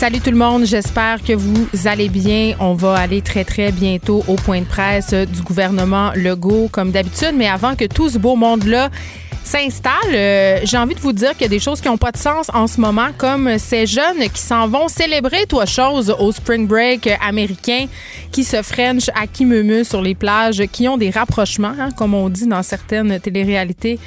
Salut tout le monde, j'espère que vous allez bien. On va aller très très bientôt au point de presse du gouvernement Legault comme d'habitude, mais avant que tout ce beau monde-là s'installe, euh, j'ai envie de vous dire qu'il y a des choses qui n'ont pas de sens en ce moment, comme ces jeunes qui s'en vont célébrer toi chose au spring break américain, qui se french à qui sur les plages, qui ont des rapprochements, hein, comme on dit dans certaines téléréalités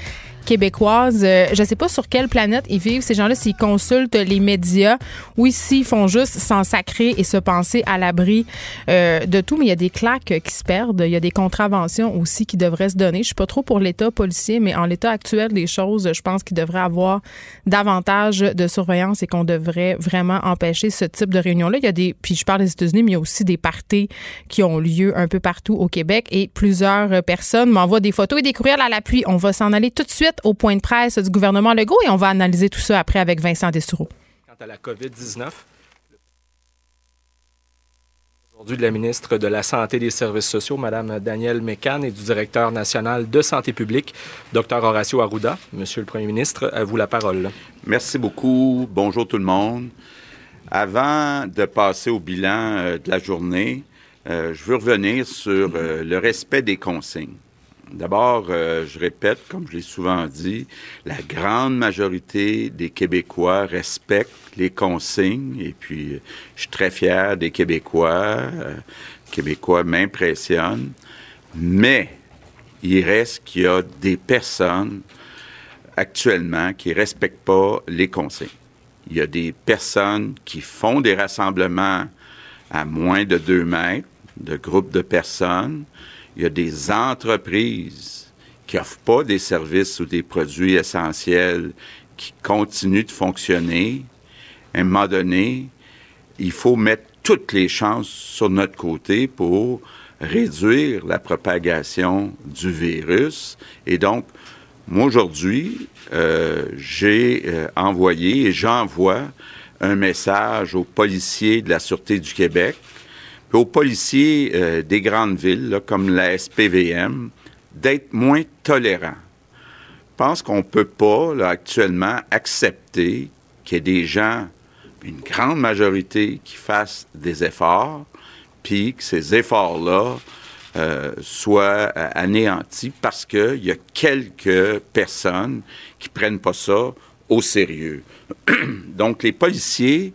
québécoise. Euh, je ne sais pas sur quelle planète ils vivent, ces gens-là, s'ils consultent les médias ou s'ils font juste s'en sacrer et se penser à l'abri euh, de tout. Mais il y a des claques qui se perdent. Il y a des contraventions aussi qui devraient se donner. Je suis pas trop pour l'État policier, mais en l'état actuel des choses, je pense qu'il devrait avoir davantage de surveillance et qu'on devrait vraiment empêcher ce type de réunion-là. Il y a des, puis je parle des États-Unis, mais il y a aussi des parties qui ont lieu un peu partout au Québec et plusieurs personnes m'envoient des photos et des courriels à l'appui. On va s'en aller tout de suite au point de presse du gouvernement Legault et on va analyser tout ça après avec Vincent Dessoureau. Quant à la COVID-19, aujourd'hui de la ministre de la Santé et des Services sociaux, Mme Danielle Mécan, et du directeur national de santé publique, Dr Horacio Arruda. Monsieur le Premier ministre, à vous la parole. Merci beaucoup. Bonjour tout le monde. Avant de passer au bilan euh, de la journée, euh, je veux revenir sur euh, le respect des consignes. D'abord, euh, je répète, comme je l'ai souvent dit, la grande majorité des Québécois respectent les consignes et puis je suis très fier des Québécois. Euh, Québécois m'impressionnent. Mais il reste qu'il y a des personnes actuellement qui ne respectent pas les consignes. Il y a des personnes qui font des rassemblements à moins de deux mètres, de groupes de personnes il y a des entreprises qui n'offrent pas des services ou des produits essentiels qui continuent de fonctionner. À un moment donné, il faut mettre toutes les chances sur notre côté pour réduire la propagation du virus. Et donc, moi, aujourd'hui, euh, j'ai euh, envoyé et j'envoie un message aux policiers de la Sûreté du Québec aux policiers euh, des grandes villes, comme la SPVM, d'être moins tolérants. Je pense qu'on ne peut pas, actuellement, accepter qu'il y ait des gens, une grande majorité, qui fassent des efforts, puis que ces efforts-là euh, soient euh, anéantis parce qu'il y a quelques personnes qui prennent pas ça au sérieux. Donc, les policiers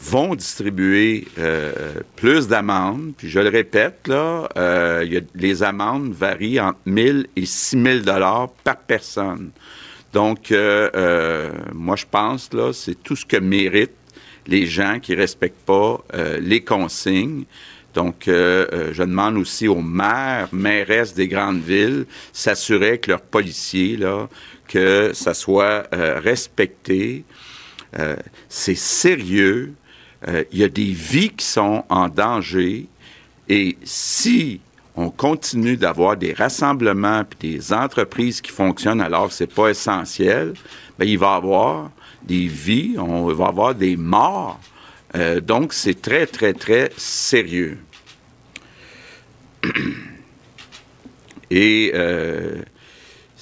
vont distribuer euh, plus d'amendes. Puis je le répète, là, euh, les amendes varient entre 1000 et 6000 dollars par personne. Donc, euh, moi, je pense, là, c'est tout ce que méritent les gens qui respectent pas les consignes. Donc, je demande aussi aux maires, mairesses des grandes villes, s'assurer que leurs policiers, là, que ça soit respecté. c'est sérieux. Euh, il y a des vies qui sont en danger et si on continue d'avoir des rassemblements et des entreprises qui fonctionnent alors que c'est pas essentiel, bien, il va y avoir des vies, on va avoir des morts. Euh, donc, c'est très, très, très sérieux. Et euh,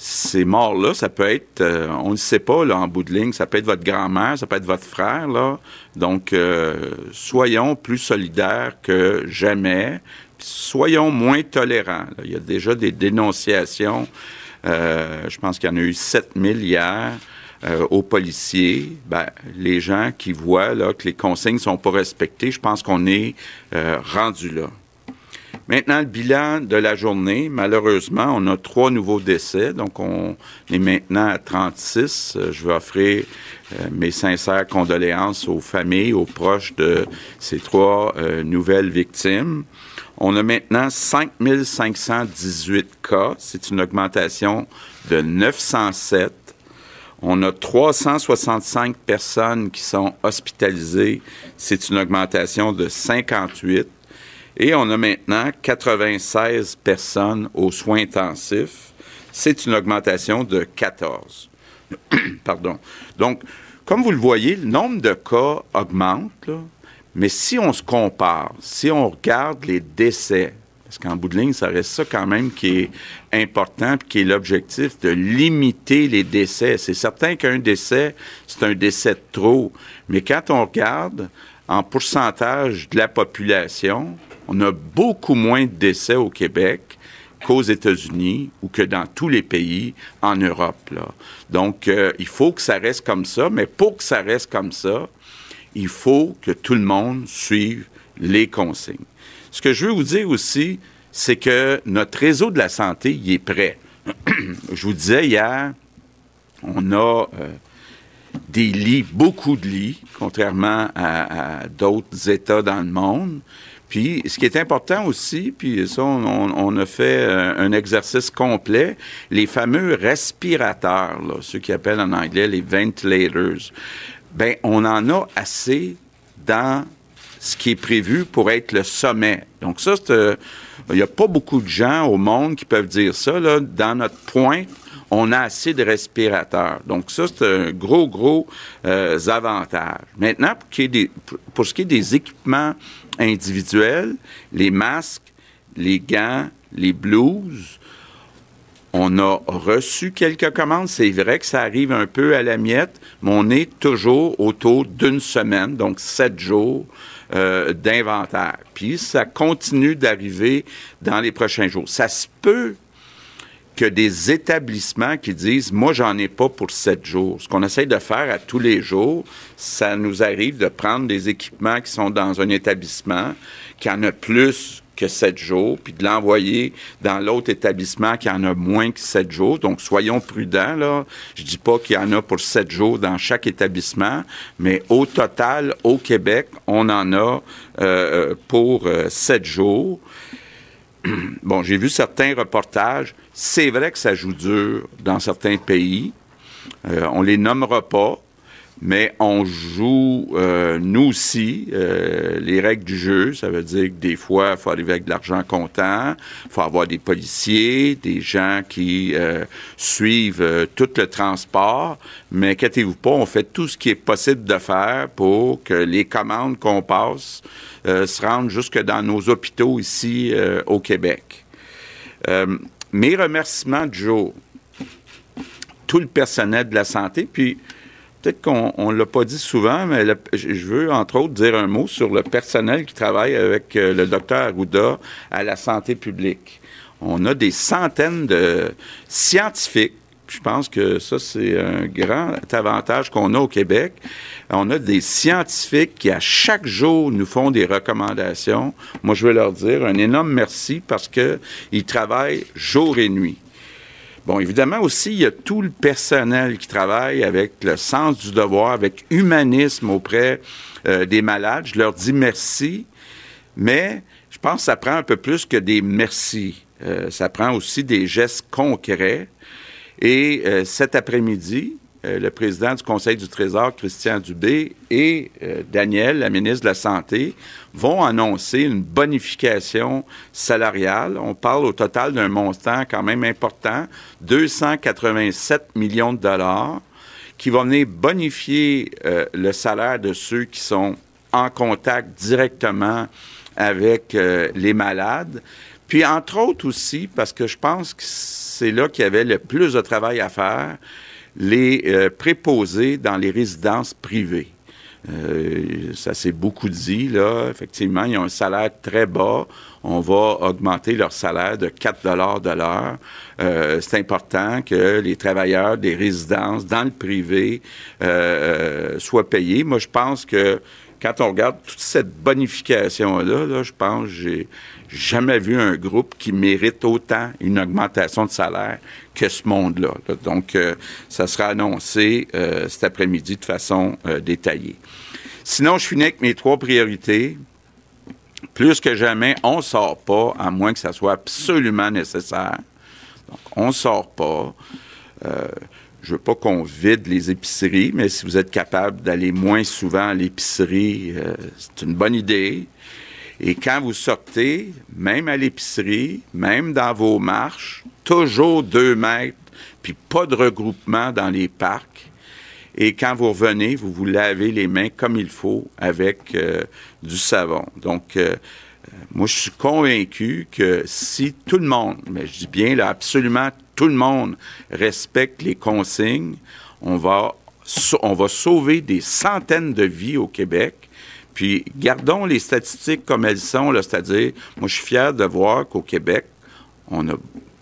ces morts-là, ça peut être, euh, on ne sait pas, là, en bout de ligne, ça peut être votre grand-mère, ça peut être votre frère, là. Donc, euh, soyons plus solidaires que jamais. Soyons moins tolérants. Il y a déjà des dénonciations. Euh, je pense qu'il y en a eu 7000 hier. aux policiers, ben, les gens qui voient que les consignes sont pas respectées, je pense qu'on est rendu là. Maintenant, le bilan de la journée, malheureusement, on a trois nouveaux décès, donc on est maintenant à 36. Euh, je veux offrir euh, mes sincères condoléances aux familles, aux proches de ces trois euh, nouvelles victimes. On a maintenant 5518 cas, c'est une augmentation de 907. On a 365 personnes qui sont hospitalisées, c'est une augmentation de 58. Et on a maintenant 96 personnes aux soins intensifs. C'est une augmentation de 14. Pardon. Donc, comme vous le voyez, le nombre de cas augmente, mais si on se compare, si on regarde les décès, parce qu'en bout de ligne, ça reste ça quand même qui est important, puis qui est l'objectif de limiter les décès. C'est certain qu'un décès, c'est un décès de trop, mais quand on regarde en pourcentage de la population, on a beaucoup moins de décès au Québec qu'aux États-Unis ou que dans tous les pays en Europe. Donc, euh, il faut que ça reste comme ça, mais pour que ça reste comme ça, il faut que tout le monde suive les consignes. Ce que je veux vous dire aussi, c'est que notre réseau de la santé, il est prêt. je vous disais hier, on a euh, des lits, beaucoup de lits, contrairement à, d'autres États dans le monde. Puis, ce qui est important aussi, puis ça, on, a fait euh, un, exercice complet, les fameux respirateurs, là, ceux qui appellent en anglais les ventilators. Ben, on en a assez dans ce qui est prévu pour être le sommet. Donc ça, euh, il n'y a pas beaucoup de gens au monde qui peuvent dire ça. Là. Dans notre point, on a assez de respirateurs. Donc ça, c'est un gros, gros euh, avantage. Maintenant, pour, ce qui est des équipements individuels, les masques, les gants, les blouses, on a reçu quelques commandes. C'est vrai que ça arrive un peu à la miette, mais on est toujours autour d'une semaine, donc sept jours euh, d'inventaire. Puis ça continue d'arriver dans les prochains jours. Ça se peut que des établissements qui disent moi j'en ai pas pour sept jours. Ce qu'on essaie de faire à tous les jours, ça nous arrive de prendre des équipements qui sont dans un établissement qui en a plus que sept jours, puis de l'envoyer dans l'autre établissement qui en a moins que sept jours. Donc, soyons prudents, là. Je dis pas qu'il y en a pour sept jours dans chaque établissement, mais au total, au Québec, on en a euh, pour euh, sept jours. Bon, j'ai vu certains reportages. C'est vrai que ça joue dur dans certains pays. Euh, on les nommera pas mais on joue, euh, nous aussi, euh, les règles du jeu. Ça veut dire que des fois, il faut arriver avec de l'argent comptant, il faut avoir des policiers, des gens qui euh, suivent tout le transport. Mais inquiétez-vous pas, on fait tout ce qui est possible de faire pour que les commandes qu'on passe se rendent jusque dans nos hôpitaux ici au Québec. mes remerciements de jour, tout le personnel de la santé, puis Peut-être qu'on ne l'a pas dit souvent, mais je veux, entre autres, dire un mot sur le personnel qui travaille avec euh, le docteur Arruda à la santé publique. On a des centaines de scientifiques. Je pense que ça, c'est un grand avantage qu'on a au Québec. On a des scientifiques qui, à chaque jour, nous font des recommandations. Moi, je veux leur dire un énorme merci parce qu'ils travaillent jour et nuit. Bon, évidemment aussi, il y a tout le personnel qui travaille avec le sens du devoir, avec humanisme auprès euh, des malades. Je leur dis merci, mais je pense que ça prend un peu plus que des merci. Euh, ça prend aussi des gestes concrets. Et euh, cet après-midi, euh, le président du Conseil du Trésor, Christian Dubé, et euh, Daniel, la ministre de la Santé, vont annoncer une bonification salariale. On parle au total d'un montant quand même important, 287 millions de dollars, qui va venir bonifier euh, le salaire de ceux qui sont en contact directement avec les malades. Puis, entre autres aussi, parce que je pense que c'est là qu'il y avait le plus de travail à faire, les euh, préposés dans les résidences privées. Euh, ça s'est beaucoup dit, là. Effectivement, ils ont un salaire très bas. On va augmenter leur salaire de 4 de l'heure. Euh, c'est important que les travailleurs des résidences dans le privé soient payés. Moi, je pense que quand on regarde toute cette bonification-là, là, je pense que j'ai jamais vu un groupe qui mérite autant une augmentation de salaire que ce monde-là. Donc, euh, ça sera annoncé euh, cet après-midi de façon euh, détaillée. Sinon, je finis avec mes trois priorités. Plus que jamais, on ne sort pas, à moins que ça soit absolument nécessaire. Donc, on ne sort pas. Je veux pas qu'on vide les épiceries, mais si vous êtes capable d'aller moins souvent à l'épicerie, c'est une bonne idée. Et quand vous sortez, même à l'épicerie, même dans vos marches, toujours deux mètres, puis pas de regroupement dans les parcs. Et quand vous revenez, vous vous lavez les mains comme il faut avec euh, du savon. Donc, euh, moi, je suis convaincu que si tout le monde, mais je dis bien là, absolument tout le monde respecte les consignes, on va, sauver des centaines de vies au Québec. Puis gardons les statistiques comme elles sont, c'est-à-dire, moi, je suis fier de voir qu'au Québec, on a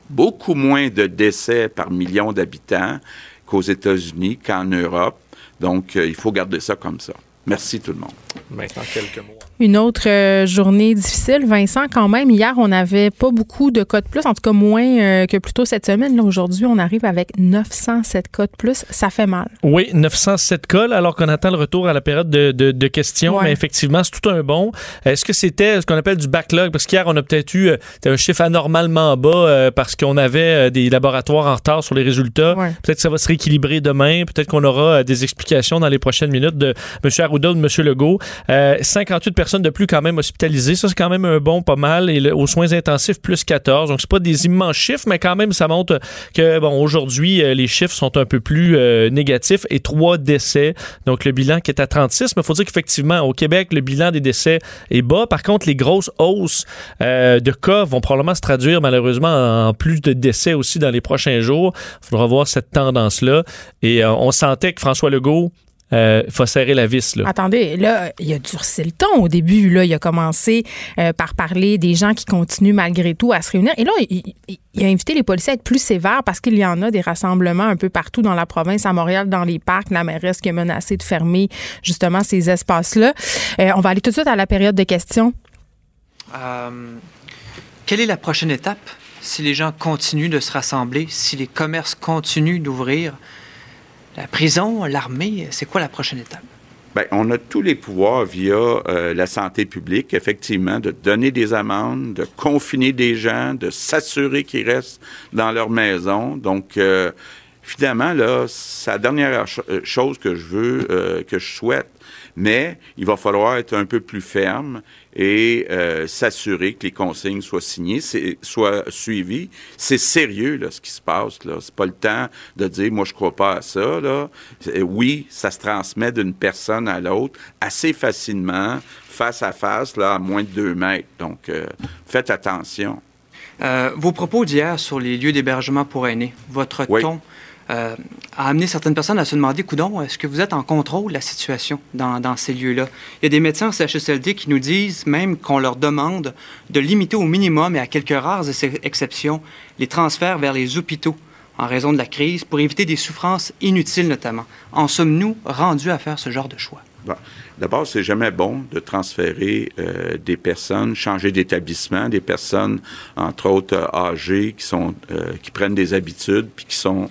beaucoup moins de décès par million d'habitants qu'aux États-Unis, qu'en Europe. Donc, euh, il faut garder ça comme ça. Merci tout le monde. Maintenant, quelques mots. Une autre euh, journée difficile, Vincent, quand même. Hier, on n'avait pas beaucoup de cas de plus, en tout cas moins euh, que plus tôt cette semaine. Là, aujourd'hui, on arrive avec 907 cas de plus. Ça fait mal. Oui, 907 cas, alors qu'on attend le retour à la période de, de, questions. Mais effectivement, c'est tout un bon. Est-ce que c'était ce qu'on appelle du backlog? Parce qu'hier, on a peut-être eu euh, un chiffre anormalement bas parce qu'on avait des laboratoires en retard sur les résultats. Peut-être que ça va se rééquilibrer demain. Peut-être qu'on aura des explications dans les prochaines minutes de M. Arruda ou de M. Legault. 58 personnes de plus quand même hospitalisées. Ça, c'est quand même un bon pas mal. Et aux soins intensifs, plus 14. Donc, c'est pas des immenses chiffres, mais quand même, ça montre que, bon, aujourd'hui, euh, les chiffres sont un peu plus euh, négatifs et trois décès. Donc, le bilan qui est à 36. Mais il faut dire qu'effectivement, au Québec, le bilan des décès est bas. Par contre, les grosses hausses euh, de cas vont probablement se traduire, malheureusement, en plus de décès aussi dans les prochains jours. Il faudra voir cette tendance-là. Et on sentait que François Legault euh, faut serrer la vis. Là. Attendez, là, il a durci le ton au début. Là, il a commencé euh, par parler des gens qui continuent malgré tout à se réunir. Et là, il, a invité les policiers à être plus sévères parce qu'il y en a des rassemblements un peu partout dans la province, à Montréal, dans les parcs. La mairesse qui a menacé de fermer justement ces espaces-là. Euh, on va aller tout de suite à la période de questions. quelle est la prochaine étape si les gens continuent de se rassembler, si les commerces continuent d'ouvrir? La prison, l'armée, c'est quoi la prochaine étape? Bien, on a tous les pouvoirs via euh, la santé publique, effectivement, de donner des amendes, de confiner des gens, de s'assurer qu'ils restent dans leur maison. Donc, euh, finalement, là, c'est la dernière euh, chose que je veux, que je souhaite. Mais il va falloir être un peu plus ferme et euh, s'assurer que les consignes soient signées, soient suivies. C'est sérieux, là, ce qui se passe. Là. C'est pas le temps de dire, moi, je crois pas à ça. Là. Oui, ça se transmet d'une personne à l'autre assez facilement, face à face, là, à moins de deux mètres. Donc, euh, faites attention. Euh, vos propos d'hier sur les lieux d'hébergement pour aînés, votre ton euh, a amené certaines personnes à se demander, coudon, est-ce que vous êtes en contrôle de la situation dans, ces lieux-là? Il y a des médecins en CHSLD qui nous disent même qu'on leur demande de limiter au minimum et à quelques rares exceptions les transferts vers les hôpitaux en raison de la crise pour éviter des souffrances inutiles notamment. En sommes-nous rendus à faire ce genre de choix? D'abord, c'est jamais bon de transférer euh, des personnes, changer d'établissement, des personnes, entre autres euh, âgées, qui sont, qui prennent des habitudes, puis qui sont euh,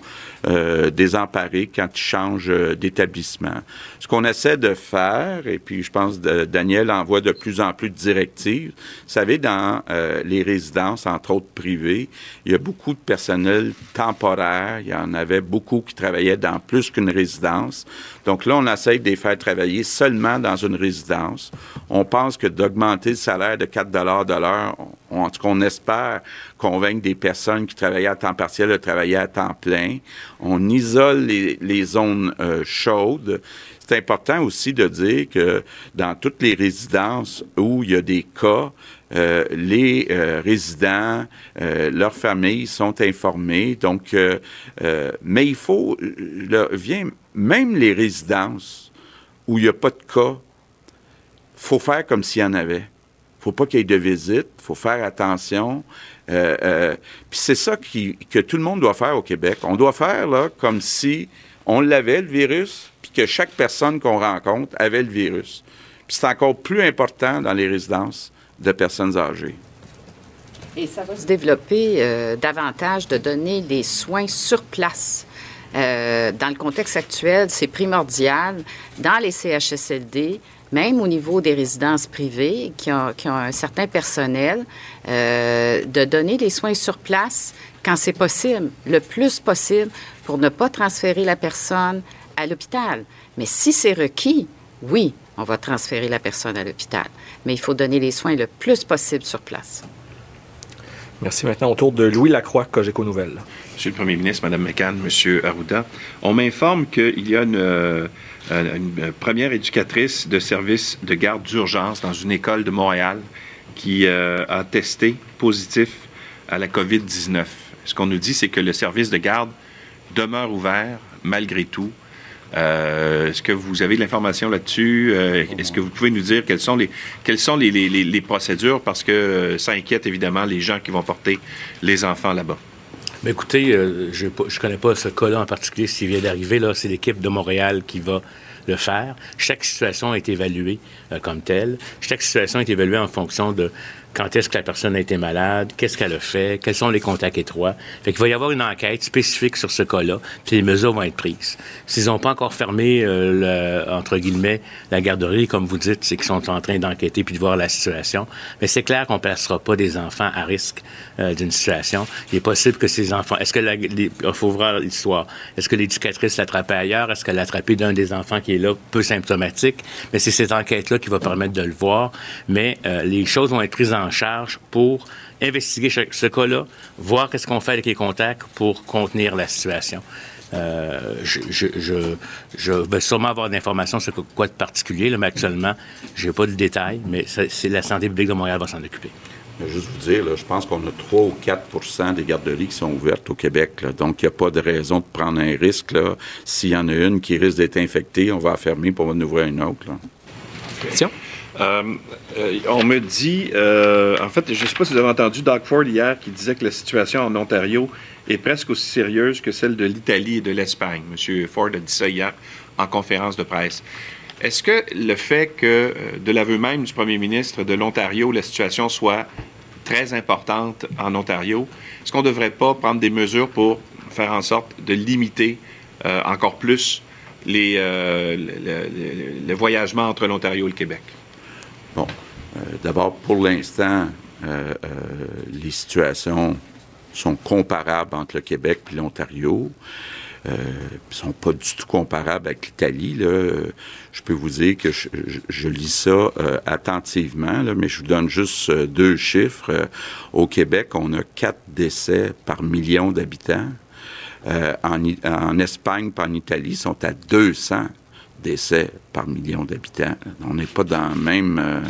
désemparés quand ils changent euh, d'établissement. Ce qu'on essaie de faire, et puis je pense que Daniel envoie de plus en plus de directives, vous savez, dans euh, les résidences, entre autres privées, il y a beaucoup de personnel temporaire, il y en avait beaucoup qui travaillaient dans plus qu'une résidence. Donc là, on essaie de les faire travailler seulement dans une résidence. On pense que d'augmenter le salaire de 4 de l'heure, en tout cas, on espère convaincre des personnes qui travaillaient à temps partiel de travailler à temps plein. On isole les, zones euh, chaudes. C'est important aussi de dire que dans toutes les résidences où il y a des cas, euh, les euh, résidents, leurs familles sont informés. Donc, mais il faut, même les résidences où il n'y a pas de cas, faut faire comme s'il y en avait faut pas qu'il y ait de visite, faut faire attention. Euh, euh, puis c'est ça qui, que tout le monde doit faire au Québec. On doit faire là comme si on l'avait le virus, que chaque personne qu'on rencontre avait le virus. Puis c'est encore plus important dans les résidences de personnes âgées. Et ça va se développer euh, davantage de donner des soins sur place. dans le contexte actuel, c'est primordial dans les CHSLD même au niveau des résidences privées qui ont, un certain personnel, euh, de donner des soins sur place quand c'est possible, le plus possible, pour ne pas transférer la personne à l'hôpital. Mais si c'est requis, oui, on va transférer la personne à l'hôpital. Mais il faut donner les soins le plus possible sur place. Merci. Maintenant, autour de Louis Lacroix, Cogeco Nouvelle. Monsieur le Premier ministre, Mme McCann, Monsieur Arruda, on m'informe qu'il y a une, euh, une, première éducatrice de service de garde d'urgence dans une école de Montréal qui euh, a testé positif à la COVID-19. Ce qu'on nous dit, c'est que le service de garde demeure ouvert malgré tout. Euh, est-ce que vous avez de l'information là-dessus? Euh, est-ce que vous pouvez nous dire quelles sont les, quelles sont les, procédures? Parce que euh, ça inquiète évidemment les gens qui vont porter les enfants là-bas. Écoutez, je ne connais pas ce cas-là en particulier, s'il vient d'arriver. Là, c'est l'équipe de Montréal qui va le faire. Chaque situation est évaluée comme telle. Chaque situation est évaluée en fonction de quand est-ce que la personne a été malade, qu'est-ce qu'elle a fait, quels sont les contacts étroits. Fait qu'il va y avoir une enquête spécifique sur ce cas-là, puis les mesures vont être prises. S'ils n'ont pas encore fermé, euh, le, entre guillemets, la garderie, comme vous dites, c'est qu'ils sont en train d'enquêter puis de voir la situation. Mais c'est clair qu'on ne placera pas des enfants à risque euh, d'une situation. Il est possible que ces enfants... Est-ce que... Il faut voir l'histoire. Est-ce que l'éducatrice l'attrapait ailleurs? Est-ce qu'elle l'a attrapé d'un des enfants qui est là, peu symptomatique? Mais c'est cette enquête-là qui va permettre de le voir. Mais euh, les choses vont être prises en charge pour investiguer ce cas-là, voir qu'est-ce qu'on fait avec les contacts pour contenir la situation. Euh, je, vais sûrement avoir d'informations sur quoi de particulier, mais actuellement, je n'ai pas de détails, mais c'est la santé publique de Montréal va s'en occuper. Je vais juste vous dire, je pense qu'on a 3 ou 4 des garderies qui sont ouvertes au Québec. donc, il n'y a pas de raison de prendre un risque. S'il y en a une qui risque d'être infectée, on va la fermer pour en ouvrir une autre. Question? Euh, euh, on me dit, euh, en fait, je ne sais pas si vous avez entendu Doug Ford hier qui disait que la situation en Ontario est presque aussi sérieuse que celle de l'Italie et de l'Espagne. M. Ford a dit ça hier en conférence de presse. Est-ce que le fait que, de l'aveu même du premier ministre de l'Ontario, la situation soit très importante en Ontario, est-ce qu'on ne devrait pas prendre des mesures pour faire en sorte de limiter encore plus les, le voyagement entre l'Ontario et le Québec? Bon, euh, d'abord, pour l'instant, euh, euh, les situations sont comparables entre le Québec et l'Ontario. ne sont pas du tout comparables avec l'Italie. Je peux vous dire que je, lis ça attentivement, mais je vous donne juste deux chiffres. au Québec, on a quatre décès par million d'habitants. En, en, Espagne, pas en Italie, ils sont à 200 décès par million d'habitants. On n'est pas dans le même... Euh,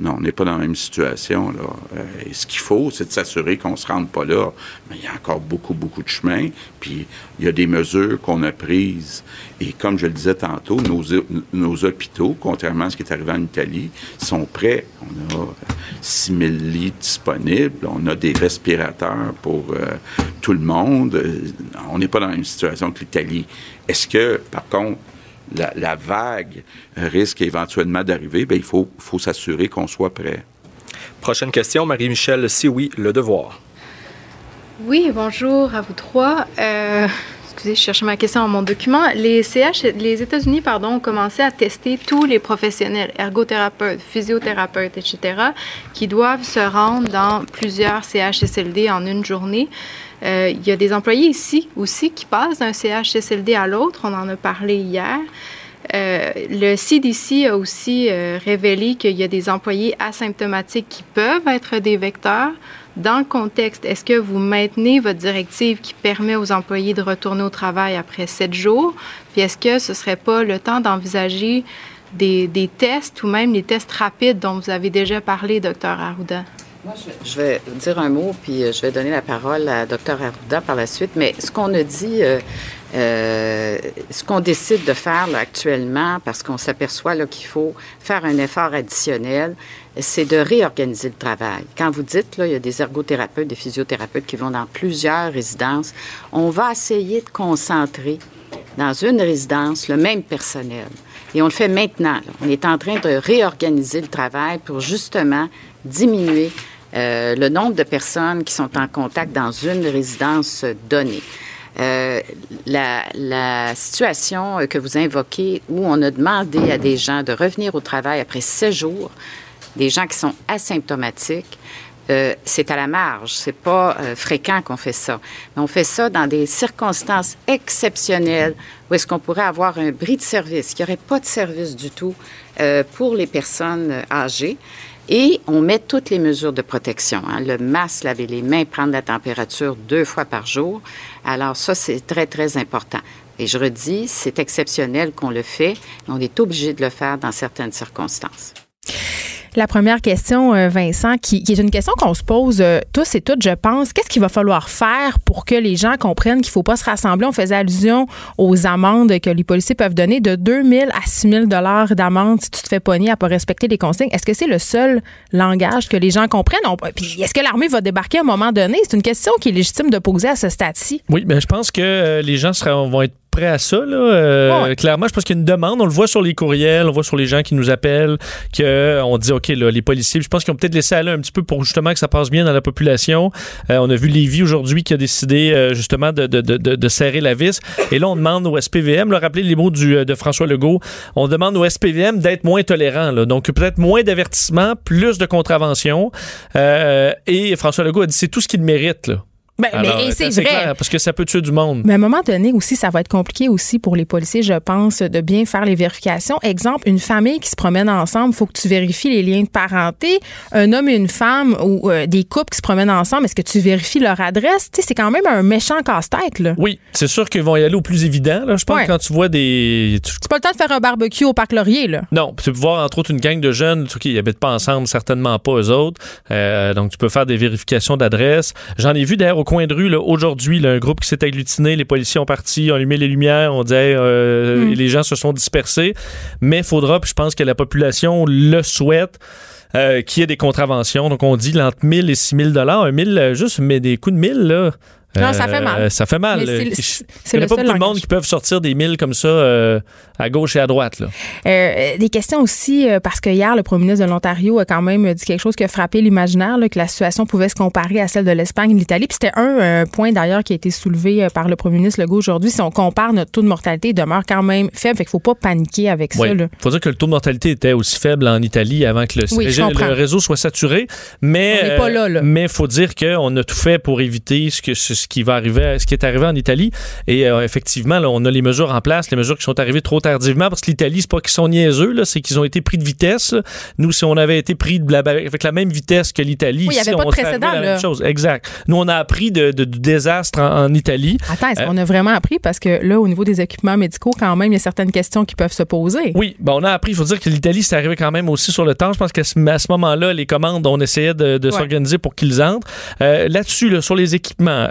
non, on n'est pas dans la même situation. Là. Euh, et ce qu'il faut, c'est de s'assurer qu'on ne se rende pas là. Mais il y a encore beaucoup, beaucoup de chemin. Puis il y a des mesures qu'on a prises. Et comme je le disais tantôt, nos, hôpitaux, contrairement à ce qui est arrivé en Italie, sont prêts. On a 6 000 lits disponibles. On a des respirateurs pour euh, tout le monde. On n'est pas dans la même situation que l'Italie. Est-ce que, par contre, la, vague risque éventuellement d'arriver, bien, il faut, faut s'assurer qu'on soit prêt. Prochaine question, Marie-Michel, si oui, le devoir. Oui, bonjour à vous trois. Euh, excusez, je cherchais ma question dans mon document. Les CH, les États-Unis, pardon, ont commencé à tester tous les professionnels, ergothérapeutes, physiothérapeutes, etc., qui doivent se rendre dans plusieurs CHSLD en une journée. Euh, il y a des employés ici aussi qui passent d'un CHSLD à l'autre. On en a parlé hier. Euh, le CDC a aussi euh, révélé qu'il y a des employés asymptomatiques qui peuvent être des vecteurs. Dans le contexte, est-ce que vous maintenez votre directive qui permet aux employés de retourner au travail après sept jours? Puis est-ce que ce ne serait pas le temps d'envisager des, tests ou même les tests rapides dont vous avez déjà parlé, docteur Arruda? Moi, je vais, dire un mot, puis euh, je vais donner la parole à Dr. Arruda par la suite. Mais ce qu'on a dit, euh, euh, ce qu'on décide de faire actuellement, parce qu'on s'aperçoit qu'il faut faire un effort additionnel, c'est de réorganiser le travail. Quand vous dites, là, il y a des ergothérapeutes, des physiothérapeutes qui vont dans plusieurs résidences, on va essayer de concentrer dans une résidence le même personnel. Et on le fait maintenant. On est en train de réorganiser le travail pour justement diminuer euh, le nombre de personnes qui sont en contact dans une résidence donnée. Euh, la, situation que vous invoquez où on a demandé à des gens de revenir au travail après sept jours, des gens qui sont asymptomatiques, euh, c'est à la marge. C'est pas euh, fréquent qu'on fait ça. Mais on fait ça dans des circonstances exceptionnelles où est-ce qu'on pourrait avoir un bris de service, qu'il n'y aurait pas de service du tout euh, pour les personnes âgées. Et on met toutes les mesures de protection. Hein. Le masque, laver les mains, prendre la température deux fois par jour. Alors ça, c'est très, très important. Et je redis, c'est exceptionnel qu'on le fait. On est obligé de le faire dans certaines circonstances. La première question, euh, Vincent, qui, est une question qu'on se pose euh, tous et toutes, je pense. Qu'est-ce qu'il va falloir faire pour que les gens comprennent qu'il ne faut pas se rassembler? On faisait allusion aux amendes que les policiers peuvent donner de 2 000 à 6 000 d'amende si tu te fais pogner à ne pas respecter les consignes. Est-ce que c'est le seul langage que les gens comprennent? puis est-ce que l'armée va débarquer à un moment donné? C'est une question qui est légitime de poser à ce stade-ci. Oui, mais je pense que euh, les gens seront, vont être prêt à ça. Là. Euh, clairement, je pense qu'il y a une demande. On le voit sur les courriels, on le voit sur les gens qui nous appellent, qu'on euh, dit, OK, là, les policiers, je pense qu'ils ont peut-être laissé aller un petit peu pour justement que ça passe bien dans la population. Euh, on a vu Lévis aujourd'hui qui a décidé justement de, de, de, de, serrer la vis. Et là, on demande au SPVM, là, rappelez les mots du, de François Legault, on demande au SPVM d'être moins tolérant. Là. Donc, peut-être moins d'avertissements, plus de contraventions. et François Legault a dit, c'est tout ce qu'il mérite. Là. Ben, mais c'est vrai. parce que ça peut tuer du monde. Mais à un moment donné aussi, ça va être compliqué aussi pour les policiers, je pense, de bien faire les vérifications. Exemple, une famille qui se promène ensemble, il faut que tu vérifies les liens de parenté. Un homme et une femme ou euh, des couples qui se promènent ensemble, est-ce que tu vérifies leur adresse? Tu sais, c'est quand même un méchant casse-tête. Oui, c'est sûr qu'ils vont y aller au plus évident. Là. Je pense que quand tu vois des. C'est pas le temps de faire un barbecue au parc Laurier. Là. Non, tu peux voir entre autres une gang de jeunes qui n'habitent pas ensemble, certainement pas eux autres. Euh, donc, tu peux faire des vérifications d'adresse. J'en ai vu d'ailleurs au coin de rue aujourd'hui aujourd'hui, un groupe qui s'est agglutiné, les policiers ont parti, ont allumé les lumières, on disait, euh, mm. les gens se sont dispersés. Mais il faudra, puis je pense que la population le souhaite. Euh, qu'il y ait des contraventions. Donc, on dit entre 1000 et 6000 dollars. Un 1000, euh, juste, mais des coups de 1000, là, non, ça fait mal. Euh, ça fait mal. Il n'y a pas beaucoup de monde qui peuvent sortir des milles comme ça euh, à gauche et à droite. Là. Euh, des questions aussi, parce que hier, le premier ministre de l'Ontario a quand même dit quelque chose qui a frappé l'imaginaire, que la situation pouvait se comparer à celle de l'Espagne et de l'Italie. Puis c'était un, point d'ailleurs qui a été soulevé par le premier ministre Legault aujourd'hui. Si on compare, notre taux de mortalité il demeure quand même faible. Fait qu'il ne faut pas paniquer avec ça. Il faut dire que le taux de mortalité était aussi faible en Italie avant que le, réseau soit saturé. Mais il faut dire qu'on a tout fait pour éviter ce que ce qui va arriver, ce qui est arrivé en Italie. Et euh, effectivement, là, on a les mesures en place, les mesures qui sont arrivées trop tardivement, parce que l'Italie, c'est pas qu'ils sont niaiseux, c'est qu'ils ont été pris de vitesse. Nous, si on avait été pris de avec la même vitesse que l'Italie, oui, on serait la même chose. Exact. Nous, on a appris de, de, du désastre en, Italie. Attends, est-ce euh, qu'on a vraiment appris? Parce que là, au niveau des équipements médicaux, quand même, il y a certaines questions qui peuvent se poser. Oui, ben, on a appris. Il faut dire que l'Italie, c'est arrivé quand même aussi sur le temps. Je pense qu'à ce, moment-là, les commandes, on essayait de, s'organiser pour qu'ils entrent. Euh, là-dessus, sur les équipements,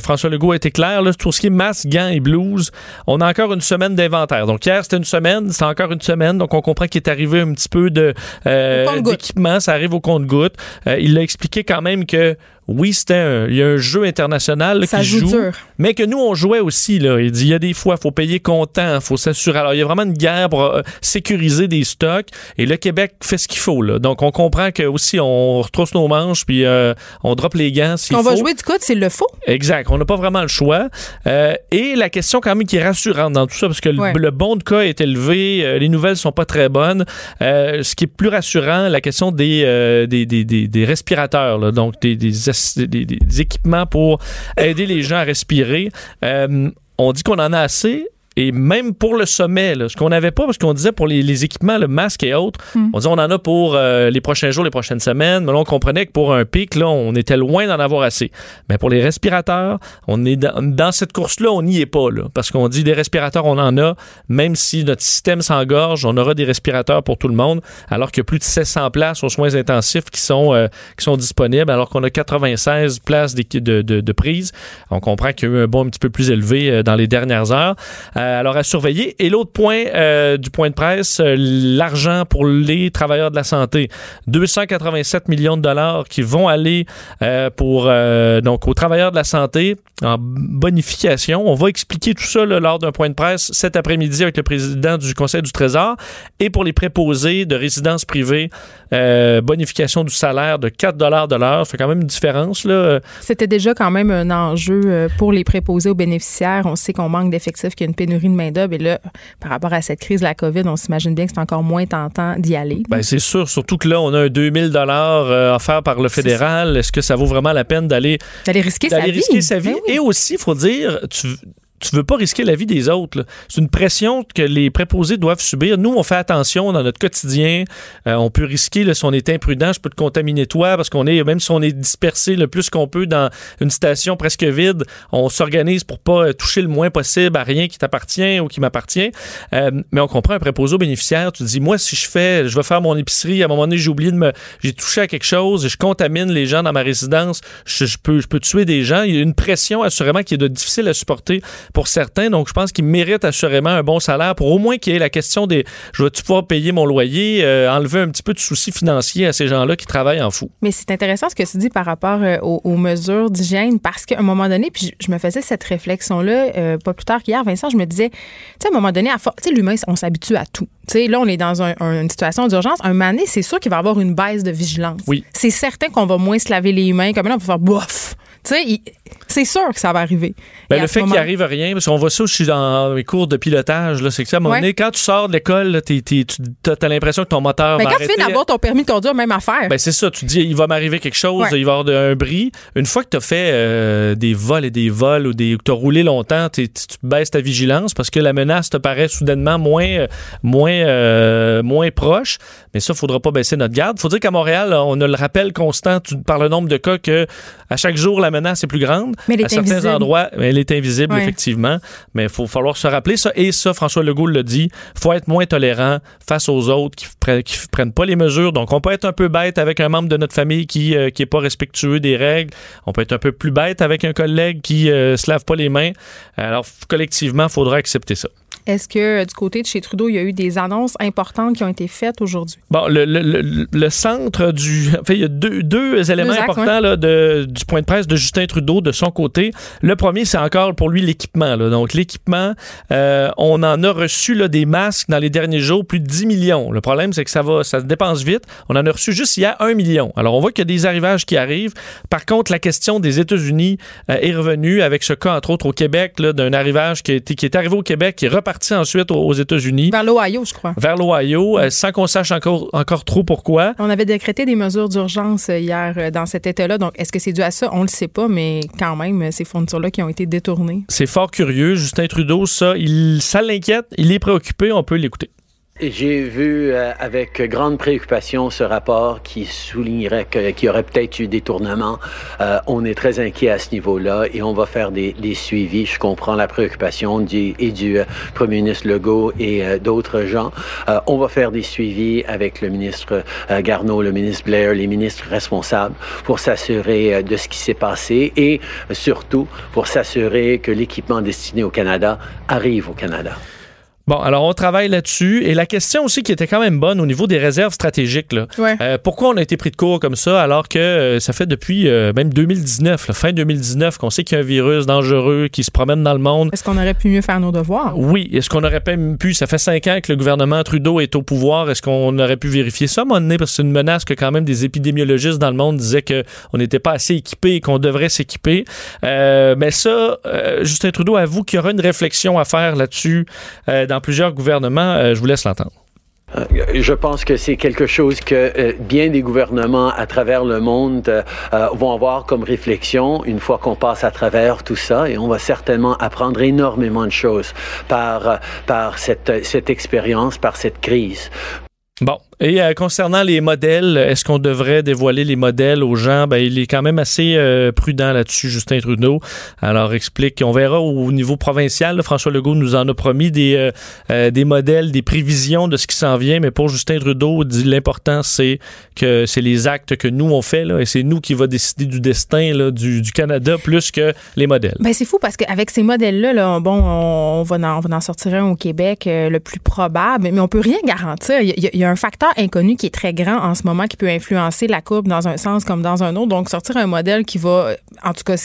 François Legault a été clair. Là, tout ce qui est masque, gants et blues, on a encore une semaine d'inventaire. Donc hier, c'était une semaine, c'est encore une semaine. Donc on comprend qu'il est arrivé un petit peu de euh, d'équipement. Ça arrive au compte-goutte. Euh, il a expliqué quand même que oui, c'était un, il y a un jeu international qui joue, mais que nous on jouait aussi là. Il dit il y a des fois faut payer comptant, faut s'assurer. Alors il y a vraiment une guerre pour euh, sécuriser des stocks et le Québec fait ce qu'il faut là. Donc on comprend que aussi on retrousse nos manches puis euh, on drop les gants s'il On va jouer du coup s'il le faut. Exact. On n'a pas vraiment le choix. Euh, et la question quand même qui est rassurante dans tout ça parce que le, bon de cas est élevé, les nouvelles sont pas très bonnes. ce qui est plus rassurant, la question des des, des, des, respirateurs là, donc des, des des, équipements pour aider les gens à respirer. Euh, on dit qu'on en a assez. Et même pour le sommet, ce qu'on n'avait pas, parce qu'on disait pour les, équipements, le masque et autres, hmm. on disait on en a pour euh, les prochains jours, les prochaines semaines, mais là, on comprenait que pour un pic, là, on était loin d'en avoir assez. Mais pour les respirateurs, on est dans, cette course-là, on n'y est pas, là, parce qu'on dit des respirateurs, on en a, même si notre système s'engorge, on aura des respirateurs pour tout le monde, alors qu'il y a plus de 700 places aux soins intensifs qui sont, euh, qui sont disponibles, alors qu'on a 96 places de, de, de, prise. On comprend qu'il y a eu un bon un petit peu plus élevé euh, dans les dernières heures. Euh, alors, à surveiller. Et l'autre point euh, du point de presse, euh, l'argent pour les travailleurs de la santé. 287 millions de dollars qui vont aller pour donc aux travailleurs de la santé en bonification. On va expliquer tout ça lors d'un point de presse cet après-midi avec le président du Conseil du Trésor. Et pour les préposés de résidences privées, bonification du salaire de 4 dollars de l'heure. Ça fait quand même une différence. C'était déjà quand même un enjeu pour les préposés aux bénéficiaires. On sait qu'on manque d'effectifs, qu'il y a une pénurie pénurie de main-d'œuvre. Et là, par rapport à cette crise de la COVID, on s'imagine bien que c'est encore moins tentant d'y aller. Ben, c'est sûr, surtout que là, on a un 2000 dollars euh, offert par le fédéral. Est-ce que ça vaut vraiment la peine d'aller d'aller risquer, sa, risquer vie? sa vie? Ben Et aussi, il faut dire, tu, tu veux pas risquer la vie des autres. C'est une pression que les préposés doivent subir. Nous, on fait attention dans notre quotidien. Euh, on peut risquer, là, si on est imprudent, je peux te contaminer toi parce qu'on est, même si on est dispersé le plus qu'on peut dans une station presque vide, on s'organise pour pas toucher le moins possible à rien qui t'appartient ou qui m'appartient. Euh, mais on comprend un préposé au bénéficiaire. Tu dis, moi, si je fais, je vais faire mon épicerie, à un moment donné, j'ai oublié de me, j'ai touché à quelque chose je contamine les gens dans ma résidence, je, je, peux, je peux tuer des gens. Il y a une pression assurément qui est difficile à supporter pour certains. Donc, je pense qu'ils méritent assurément un bon salaire pour au moins qu'il y ait la question des je vais-tu pouvoir payer mon loyer, euh, enlever un petit peu de soucis financiers à ces gens-là qui travaillent en fou. Mais c'est intéressant ce que tu dis par rapport euh, aux, aux, mesures d'hygiène parce qu'à un moment donné, puis je, me faisais cette réflexion-là, euh, pas plus tard qu'hier, Vincent, je me disais, tu sais, à un moment donné, à tu sais, l'humain, on s'habitue à tout. Tu sais, là, on est dans un, un, une situation d'urgence. Un mané, c'est sûr qu'il va y avoir une baisse de vigilance. Oui. C'est certain qu'on va moins se laver les mains. Comme là, on va faire bof. Tu sais, c'est sûr que ça va arriver. Ben, le fait moment... qu'il arrive rien, parce qu'on voit ça aussi dans mes cours de pilotage, c'est que ça, à un moment donné, quand tu sors de l'école, tu as, l'impression que ton moteur Mais va quand tu arrêter. viens d'avoir ton permis de conduire, même affaire. Ben, c'est ça, tu te dis, il va m'arriver quelque chose, Ouais. il va y avoir de- un bris. Une fois que tu as fait euh, des vols et des vols ou des, que tu as roulé longtemps, tu tu baisses ta vigilance parce que la menace te paraît soudainement moins, euh, moins, euh, moins proche. Mais ça, il faudra pas baisser notre garde. faut dire qu'à Montréal, on a le rappel constant tu- par le nombre de cas que à chaque jour, la menace est plus grande. Mais elle est à certains endroits, elle est invisible, Ouais. effectivement. Mais il faut falloir se rappeler ça. Et ça, François Legault le dit, faut être moins tolérant face aux autres qui, pre- qui prennent pas les mesures. Donc, on peut être un peu bête avec un membre de notre famille qui euh, qui est pas respectueux des règles. On peut être un peu plus bête avec un collègue qui euh, se lave pas les mains. Alors, collectivement, il faudra accepter ça. Est-ce que euh, du côté de chez Trudeau, il y a eu des annonces importantes qui ont été faites aujourd'hui? Bon, le, le- le- le centre du. Enfin, il y a deux, deux éléments Deux importants là, de, du point de presse de Justin Trudeau de son côté. Le premier, c'est encore pour lui l'équipement. Donc, l'équipement, euh, on en a reçu là, des masques dans les derniers jours, plus de 10 millions. Le problème, c'est que ça va, ça se dépense vite. On en a reçu juste hier 1 million. Alors, on voit qu'il y a des arrivages qui arrivent. Par contre, la question des États-Unis euh, est revenue avec ce cas, entre autres, au Québec, d'un arrivage qui, a été- qui est arrivé au Québec, qui est reparti ensuite aux, États-Unis. Vers l'Ohio, je crois. Vers l'Ohio, euh, sans qu'on sache encore, encore trop pourquoi. On avait décrété des mesures d'urgence euh, hier euh, dans cet État-là. Donc, est-ce que c'est dû à ça? On le sait pas, mais quand même, ces fournitures-là qui ont été détournées. C'est fort curieux. Justin Trudeau, ça, il, ça l'inquiète. Il est préoccupé. On peut l'écouter. J'ai vu euh, avec grande préoccupation ce rapport qui soulignerait qu'il y aurait peut-être eu détournement. Euh, on est très inquiet à ce niveau-là et on va faire des, des suivis. Je comprends la préoccupation du, et du euh, premier ministre Legault et euh, d'autres gens. Euh, on va faire des suivis avec le ministre Garneau, le ministre Blair, les ministres responsables pour s'assurer de ce qui s'est passé et surtout pour s'assurer que l'équipement destiné au Canada arrive au Canada. Bon, alors on travaille là-dessus. Et la question aussi qui était quand même bonne au niveau des réserves stratégiques. Là. Ouais. Euh, pourquoi on a été pris de court comme ça alors que euh, ça fait depuis euh, même 2019, là, fin 2019, qu'on sait qu'il y a un virus dangereux qui se promène dans le monde? Est-ce qu'on aurait pu mieux faire nos devoirs? Oui, est-ce qu'on aurait pu, ça fait cinq ans que le gouvernement Trudeau est au pouvoir, est-ce qu'on aurait pu vérifier ça à un moment donné, parce que c'est une menace que quand même des épidémiologistes dans le monde disaient qu'on n'était pas assez équipé et qu'on devrait s'équiper. Euh, mais ça, Justin Trudeau avoue qu'il y aura une réflexion à faire là-dessus euh, dans plusieurs gouvernements. Euh, je vous laisse l'entendre. Euh, Je pense que c'est quelque chose que euh, bien des gouvernements à travers le monde euh, euh, vont avoir comme réflexion une fois qu'on passe à travers tout ça et on va certainement apprendre énormément de choses par, par cette, cette expérience, par cette crise. Bon. Et euh, concernant les modèles, est-ce qu'on devrait dévoiler les modèles aux gens? Ben, il est quand même assez euh, prudent là-dessus, Justin Trudeau. Alors, explique, on verra au niveau provincial. là, François Legault nous en a promis des, euh, euh, des modèles, des prévisions de ce qui s'en vient. Mais pour Justin Trudeau, l'important, c'est que c'est les actes que nous, on fait. Là, et c'est nous qui va décider du destin là, du, du Canada plus que les modèles. Ben c'est fou parce qu'avec ces modèles-là, là, bon, on va, en, on va en sortir un au Québec euh, le plus probable, mais on peut rien garantir. Il y a un facteur inconnu qui est très grand en ce moment qui peut influencer la courbe dans un sens comme dans un autre. Donc, sortir un modèle qui va, en tout cas,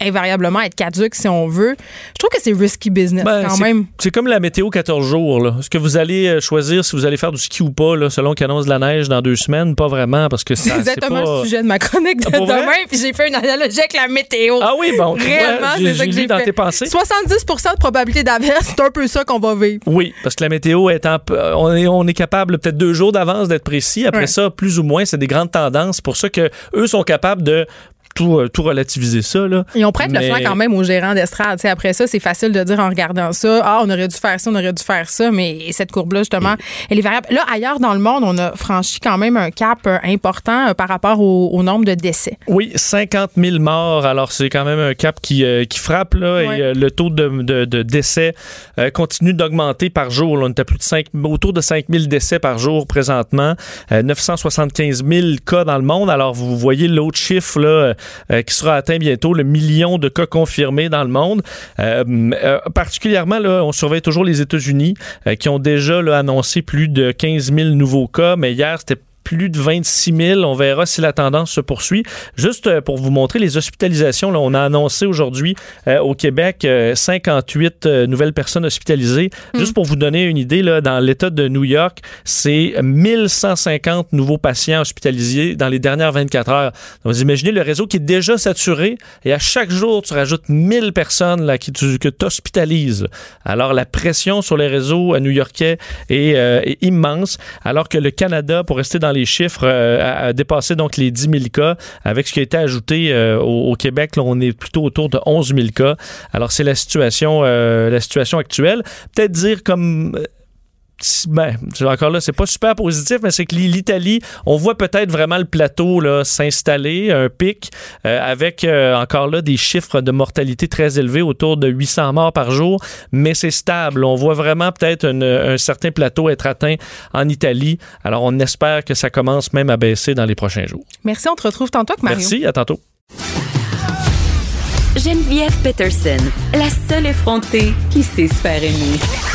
invariablement être caduques si on veut. Je trouve que c'est risky business Ben, quand même. C'est comme la météo 14 jours. là. Est-ce que vous allez euh, choisir si vous allez faire du ski ou pas, là, selon qu'il annonce de la neige dans deux semaines? Pas vraiment, parce que C'est ça, c'est exactement pas... le sujet de ma chronique de Ah, demain, puis j'ai fait une analogie avec la météo. Ah oui, bon, Réellement, c'est ça que j'ai dans fait. tes pensées. 70% de probabilité d'averse, c'est un peu ça qu'on va vivre. Oui, parce que la météo étant, euh, on est, on est capable peut-être deux jours d'avance d'être précis. Après Ouais. ça, plus ou moins, c'est des grandes tendances. C'est pour ça que eux sont capables de tout, euh, tout relativiser ça. Là. Et on prête le flanc quand même aux gérants d'estrade. Après ça, c'est facile de dire en regardant ça, ah, on aurait dû faire ça, on aurait dû faire ça, mais cette courbe-là, justement, elle est variable. Là, ailleurs dans le monde, on a franchi quand même un cap euh, important euh, par rapport au, au nombre de décès. Oui, 50 000 morts. Alors, c'est quand même un cap qui, euh, qui frappe. Là. Et euh, le taux de, de- de décès euh, continue d'augmenter par jour. Là, on est à plus de 5, autour de 5 000 décès par jour présentement. Euh, 975 000 cas dans le monde. Alors, vous voyez l'autre chiffre là, euh, qui sera atteint bientôt, le million de cas confirmés dans le monde. Euh, euh, particulièrement, on surveille toujours les États-Unis qui ont déjà annoncé plus de 15 000 nouveaux cas. Mais hier, c'était plus de 26 000. On verra si la tendance se poursuit. Juste euh, pour vous montrer les hospitalisations, là, on a annoncé aujourd'hui euh, au Québec euh, 58 euh, nouvelles personnes hospitalisées. Juste pour vous donner une idée, là, dans l'État de New York, c'est 1150 nouveaux patients hospitalisés dans les dernières 24 heures. Donc, vous imaginez le réseau qui est déjà saturé et à chaque jour, tu rajoutes 1000 personnes là, qui, tu, que tu hospitalises. Alors, la pression sur les réseaux new-yorkais est, est immense, alors que le Canada, pour rester dans les chiffres, euh, a, a dépassé donc les 10 000 cas. Avec ce qui a été ajouté euh, au, au Québec, là, on est plutôt autour de 11 000 cas. Alors, c'est la situation, euh, la situation actuelle. Peut-être dire comme... ben, encore là, c'est pas super positif, mais c'est que l'Italie, on voit peut-être vraiment le plateau là, s'installer, un pic, euh, avec euh, encore là des chiffres de mortalité très élevés, autour de 800 morts par jour, mais c'est stable. On voit vraiment peut-être un certain plateau être atteint en Italie. Alors, on espère que ça commence même à baisser dans les prochains jours. Merci, on te retrouve tantôt avec Mario. Merci, à tantôt. Geneviève Peterson, la seule effrontée qui sait se faire aimer.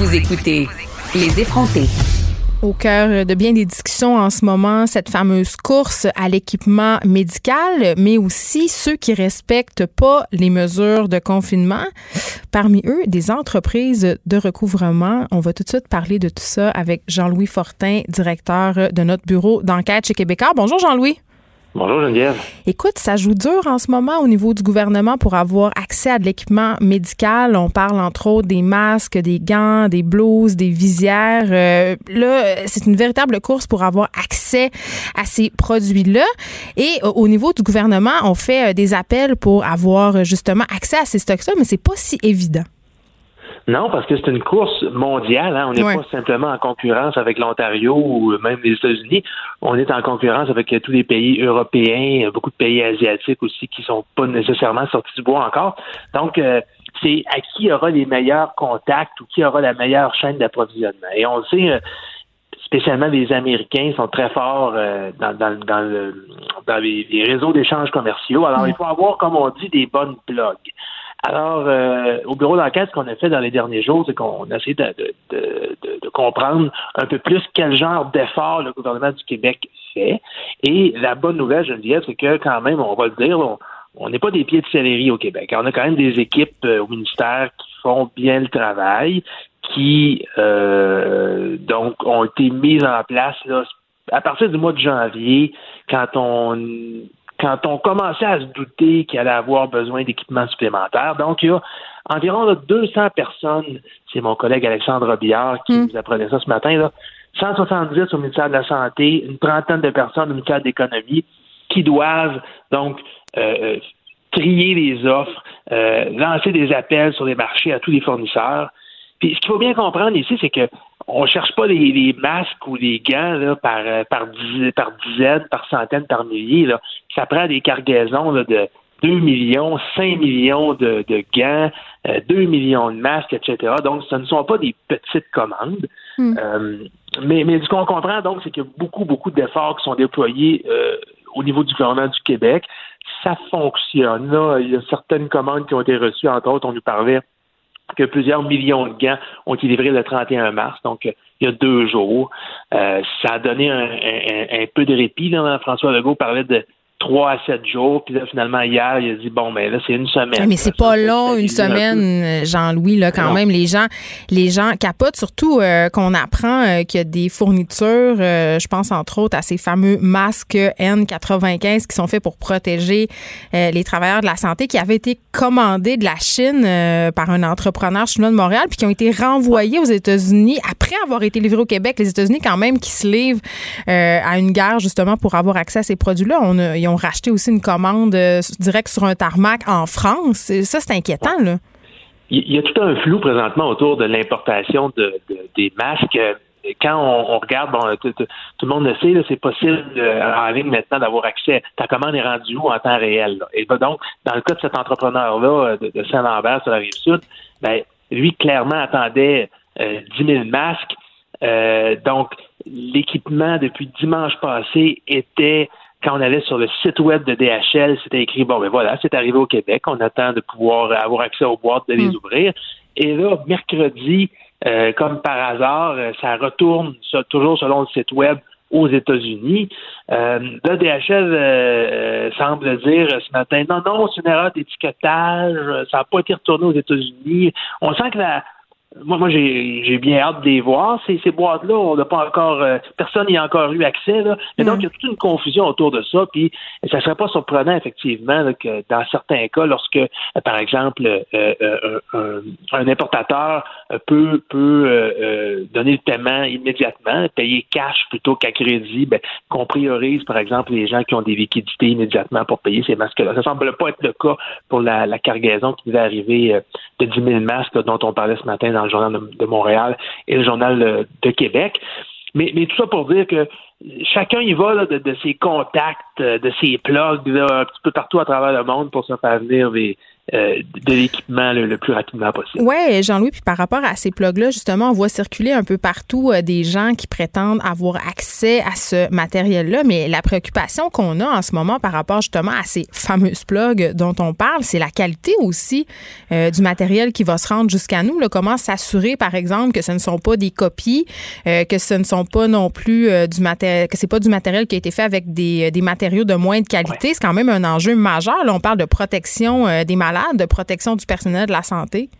Vous écoutez Les effrontés. Au cœur de bien des discussions en ce moment, cette fameuse course à l'équipement médical, mais aussi ceux qui respectent pas les mesures de confinement. Parmi eux, des entreprises de recouvrement. On va tout de suite parler de tout ça avec Jean-Louis Fortin, directeur de notre bureau d'enquête chez Québécois. Bonjour Jean-Louis. Bonjour Geneviève. Écoute, ça joue dur en ce moment au niveau du gouvernement pour avoir accès à de l'équipement médical. On parle entre autres des masques, des gants, des blouses, des visières. Euh, là, c'est une véritable course pour avoir accès à ces produits-là. Et au niveau du gouvernement, on fait euh, des appels pour avoir justement accès à ces stocks-là, mais c'est pas si évident. Non, parce que c'est une course mondiale. hein. On n'est Ouais. pas simplement en concurrence avec l'Ontario ou même les États-Unis. On est en concurrence avec tous les pays européens, beaucoup de pays asiatiques aussi qui sont pas nécessairement sortis du bois encore. Donc, euh, c'est à qui aura les meilleurs contacts ou qui aura la meilleure chaîne d'approvisionnement. Et on le sait, euh, spécialement les Américains sont très forts euh, dans, dans, dans, le, dans les, les réseaux d'échanges commerciaux. Alors, il faut avoir, comme on dit, des bonnes blogs. Alors, euh, au bureau d'enquête, ce qu'on a fait dans les derniers jours, c'est qu'on a essayé de, de, de, de- comprendre un peu plus quel genre d'effort le gouvernement du Québec fait. Et la bonne nouvelle, Geneviève, c'est que quand même, on va le dire, on on n'est pas des pieds de céleri au Québec. On a quand même des équipes euh, au ministère qui font bien le travail, qui euh, donc ont été mises en place là, à partir du mois de janvier, quand on quand on commençait à se douter qu'il allait avoir besoin d'équipements supplémentaires. Donc, il y a environ là, 200 personnes, c'est mon collègue Alexandre Robillard qui vous apprenait ça ce matin, là, 170 au ministère de la Santé, une trentaine de personnes au ministère de l'Économie qui doivent donc euh, euh, trier les offres, euh, lancer des appels sur les marchés à tous les fournisseurs. Puis ce qu'il faut bien comprendre ici, c'est que on cherche pas les, les masques ou les gants là, par, euh, par, diz- par dizaines, par centaines, par milliers. Là. Ça prend des cargaisons là, de 2 millions, 5 millions de, de gants, euh, 2 millions de masques, etc. Donc, ce ne sont pas des petites commandes. Euh, mais, mais ce qu'on comprend, donc, c'est qu'il y a beaucoup, beaucoup d'efforts qui sont déployés euh, au niveau du gouvernement du Québec. Ça fonctionne. Là. Il y a certaines commandes qui ont été reçues. Entre autres, on nous parlait que plusieurs millions de gants ont été livrés le 31 mars, donc euh, il y a deux jours. Euh, ça a donné un, peu de répit. Là. François Legault parlait de trois à sept jours. Puis là, finalement, hier, il a dit bon, mais ben, là, c'est une semaine. Mais c'est pas long, une semaine, Jean-Louis, là, quand même. Les gens, les gens capotent, surtout euh, qu'on apprend euh, qu'il y a des fournitures, euh, je pense entre autres à ces fameux masques N95 qui sont faits pour protéger les travailleurs de la santé, qui avaient été commandés de la Chine par un entrepreneur chinois de Montréal, puis qui ont été renvoyés aux États-Unis après avoir été livrés au Québec. Les États-Unis, quand même, qui se livrent à une guerre justement pour avoir accès à ces produits-là. On a, ils ont racheté aussi une commande euh, directe sur un tarmac en France. ça, c'est inquiétant. Il y a tout un flou présentement autour de l'importation de, des masques quand on, regarde, bon, tout, le monde le sait, c'est possible euh, en ligne maintenant d'avoir accès. Ta commande est rendue où en temps réel? Et donc, dans le cas de cet entrepreneur-là euh, de, Saint-Lambert sur la rive sud, ben, lui, clairement, attendait 10 000 masques. donc, l'équipement depuis dimanche passé était quand on allait sur le site web de DHL, c'était écrit bon ben voilà, c'est arrivé au Québec, on attend de pouvoir avoir accès aux boîtes, de les mm. ouvrir. Et là, mercredi, euh, comme par hasard, euh, ça retourne toujours selon le site web aux États-Unis. Euh, là, DHL semble dire ce matin non, non, c'est une erreur d'étiquetage, ça n'a pas été retourné aux États-Unis. On sent que la, moi, moi j'ai bien hâte de les voir. Ces, ces boîtes-là, on n'a pas encore, euh, personne n'y a encore eu accès. Là. Et donc, il y a toute une confusion autour de ça. Puis, ça serait pas surprenant, effectivement, que dans certains cas, lorsque, euh, par exemple, euh, un, importateur peut, peut donner le paiement immédiatement, payer cash plutôt qu'à crédit, ben, qu'on priorise, par exemple, les gens qui ont des liquidités immédiatement pour payer ces masques-là. Ça semble pas être le cas pour la, la cargaison qui devait arriver de 10 000 masques dont on parlait ce matin dans le journal de, Montréal et le journal de Québec. Mais, tout ça pour dire que chacun y va de, de, ses contacts, de ses plugs un petit peu partout à travers le monde pour se faire venir des, euh, de l'équipement le, plus rapidement possible. Oui, Jean-Louis, puis par rapport à ces plugs-là, justement, on voit circuler un peu partout euh, des gens qui prétendent avoir accès à ce matériel-là, mais la préoccupation qu'on a en ce moment par rapport justement à ces fameuses plugs dont on parle, c'est la qualité aussi euh, du matériel qui va se rendre jusqu'à nous. Là. Comment s'assurer, par exemple, que ce ne sont pas des copies, que ce ne sont pas non plus du matériel, que c'est pas du matériel qui a été fait avec des, des matériaux de moins de qualité. C'est quand même un enjeu majeur. Là, on parle de protection des malades de protection du personnel de la santé?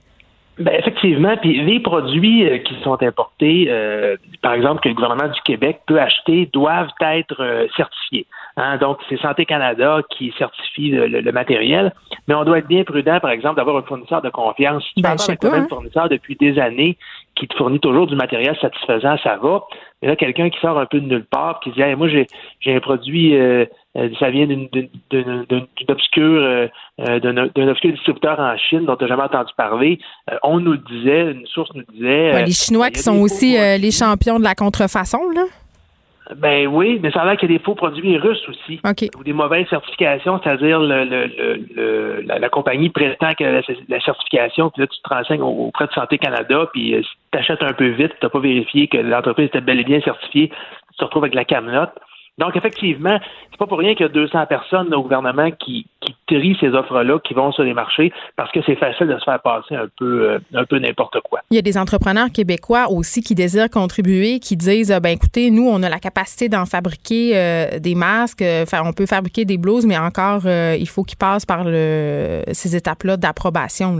Ben effectivement, puis les produits euh, qui sont importés, euh, par exemple, que le gouvernement du Québec peut acheter, doivent être euh, certifiés. Hein. donc, c'est Santé Canada qui certifie le, matériel, mais on doit être bien prudent, par exemple, d'avoir un fournisseur de confiance. Si tu ben, avec hein. fournisseur depuis des années qui te fournit toujours du matériel satisfaisant, ça va. Mais là, quelqu'un qui sort un peu de nulle part, qui dit moi j'ai un produit euh, ça vient d'une obscure euh, euh, d'un obscur distributeur en Chine dont tu n'as jamais entendu parler. on nous le disait, une source nous disait. les Chinois qui sont aussi les champions de la contrefaçon, là? Ben oui, mais ça a l'air qu'il y a des faux produits russes aussi. Ou des mauvaises certifications, c'est-à-dire le, le, la, compagnie prétend que la, certification, puis là, tu te renseignes auprès de Santé Canada, puis si tu achètes un peu vite, tu n'as pas vérifié que l'entreprise était bel et bien certifiée, tu te retrouves avec la camelote. Donc, effectivement, c'est pas pour rien qu'il y a 200 personnes au gouvernement qui, qui trient ces offres-là, qui vont sur les marchés, parce que c'est facile de se faire passer un peu, euh, un peu n'importe quoi. Il y a des entrepreneurs québécois aussi qui désirent contribuer, qui disent, ben écoutez, nous, on a la capacité d'en fabriquer euh, des masques, enfin, on peut fabriquer des blouses, mais encore, euh, il faut qu'ils passent par ces étapes-là d'approbation.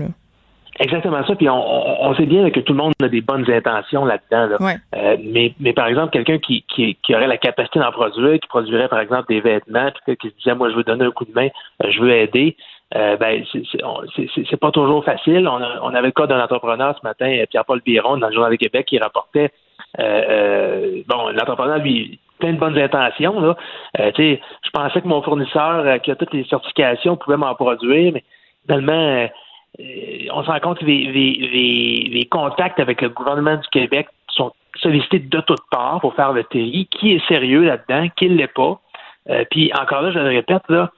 Exactement ça. Puis on, on, sait bien que tout le monde a des bonnes intentions là-dedans. Euh, mais, mais par exemple, quelqu'un qui, qui, qui, aurait la capacité d'en produire, qui produirait par exemple des vêtements, puis qui se disait moi je veux donner un coup de main, euh, je veux aider. Euh, ben c'est pas toujours facile. On, on avait le cas d'un entrepreneur ce matin, Pierre-Paul Biron, dans le Journal de Québec, qui rapportait bon, l'entrepreneur lui plein de bonnes intentions. Là. je pensais que mon fournisseur qui a toutes les certifications pouvait m'en produire, mais finalement euh, on se rend compte que les, contacts avec le gouvernement du Québec sont sollicités de toutes parts pour faire le TI. Qui est sérieux là-dedans, qui ne l'est pas? Euh, puis encore là, je le répète, là,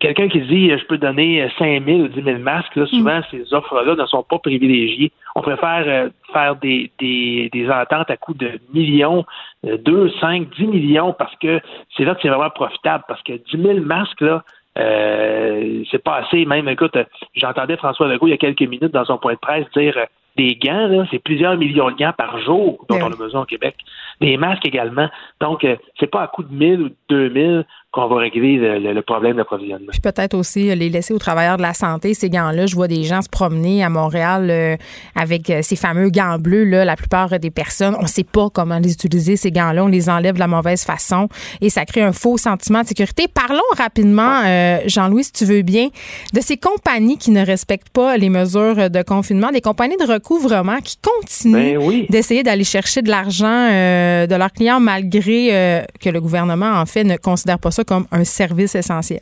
quelqu'un qui dit je peux donner 5 000 ou 10 000 masques, là, souvent mm. ces offres-là ne sont pas privilégiées. On préfère euh, faire des, des, des, ententes à coût de millions, 2, 5, 10 millions, parce que c'est là que c'est vraiment profitable. Parce que 10 000 masques, là, euh, c'est pas assez. Même, écoute, j'entendais François Legault il y a quelques minutes dans son point de presse dire des gants, là, c'est plusieurs millions de gants par jour dont ben on a besoin au Québec. Des masques également. Donc, euh, c'est pas à coût de 1000 ou 2000 qu'on va régler le, problème d'approvisionnement. Puis peut-être aussi les laisser aux travailleurs de la santé, ces gants-là. Je vois des gens se promener à Montréal euh, avec euh, ces fameux gants bleus. Là, la plupart des personnes, on ne sait pas comment les utiliser, ces gants-là. On les enlève de la mauvaise façon et ça crée un faux sentiment de sécurité. Parlons rapidement, euh, Jean-Louis, si tu veux bien, de ces compagnies qui ne respectent pas les mesures de confinement, des compagnies de recouvrement qui continuent ben d'essayer d'aller chercher de l'argent de leurs clients malgré que le gouvernement, en fait, ne considère pas ça comme un service essentiel.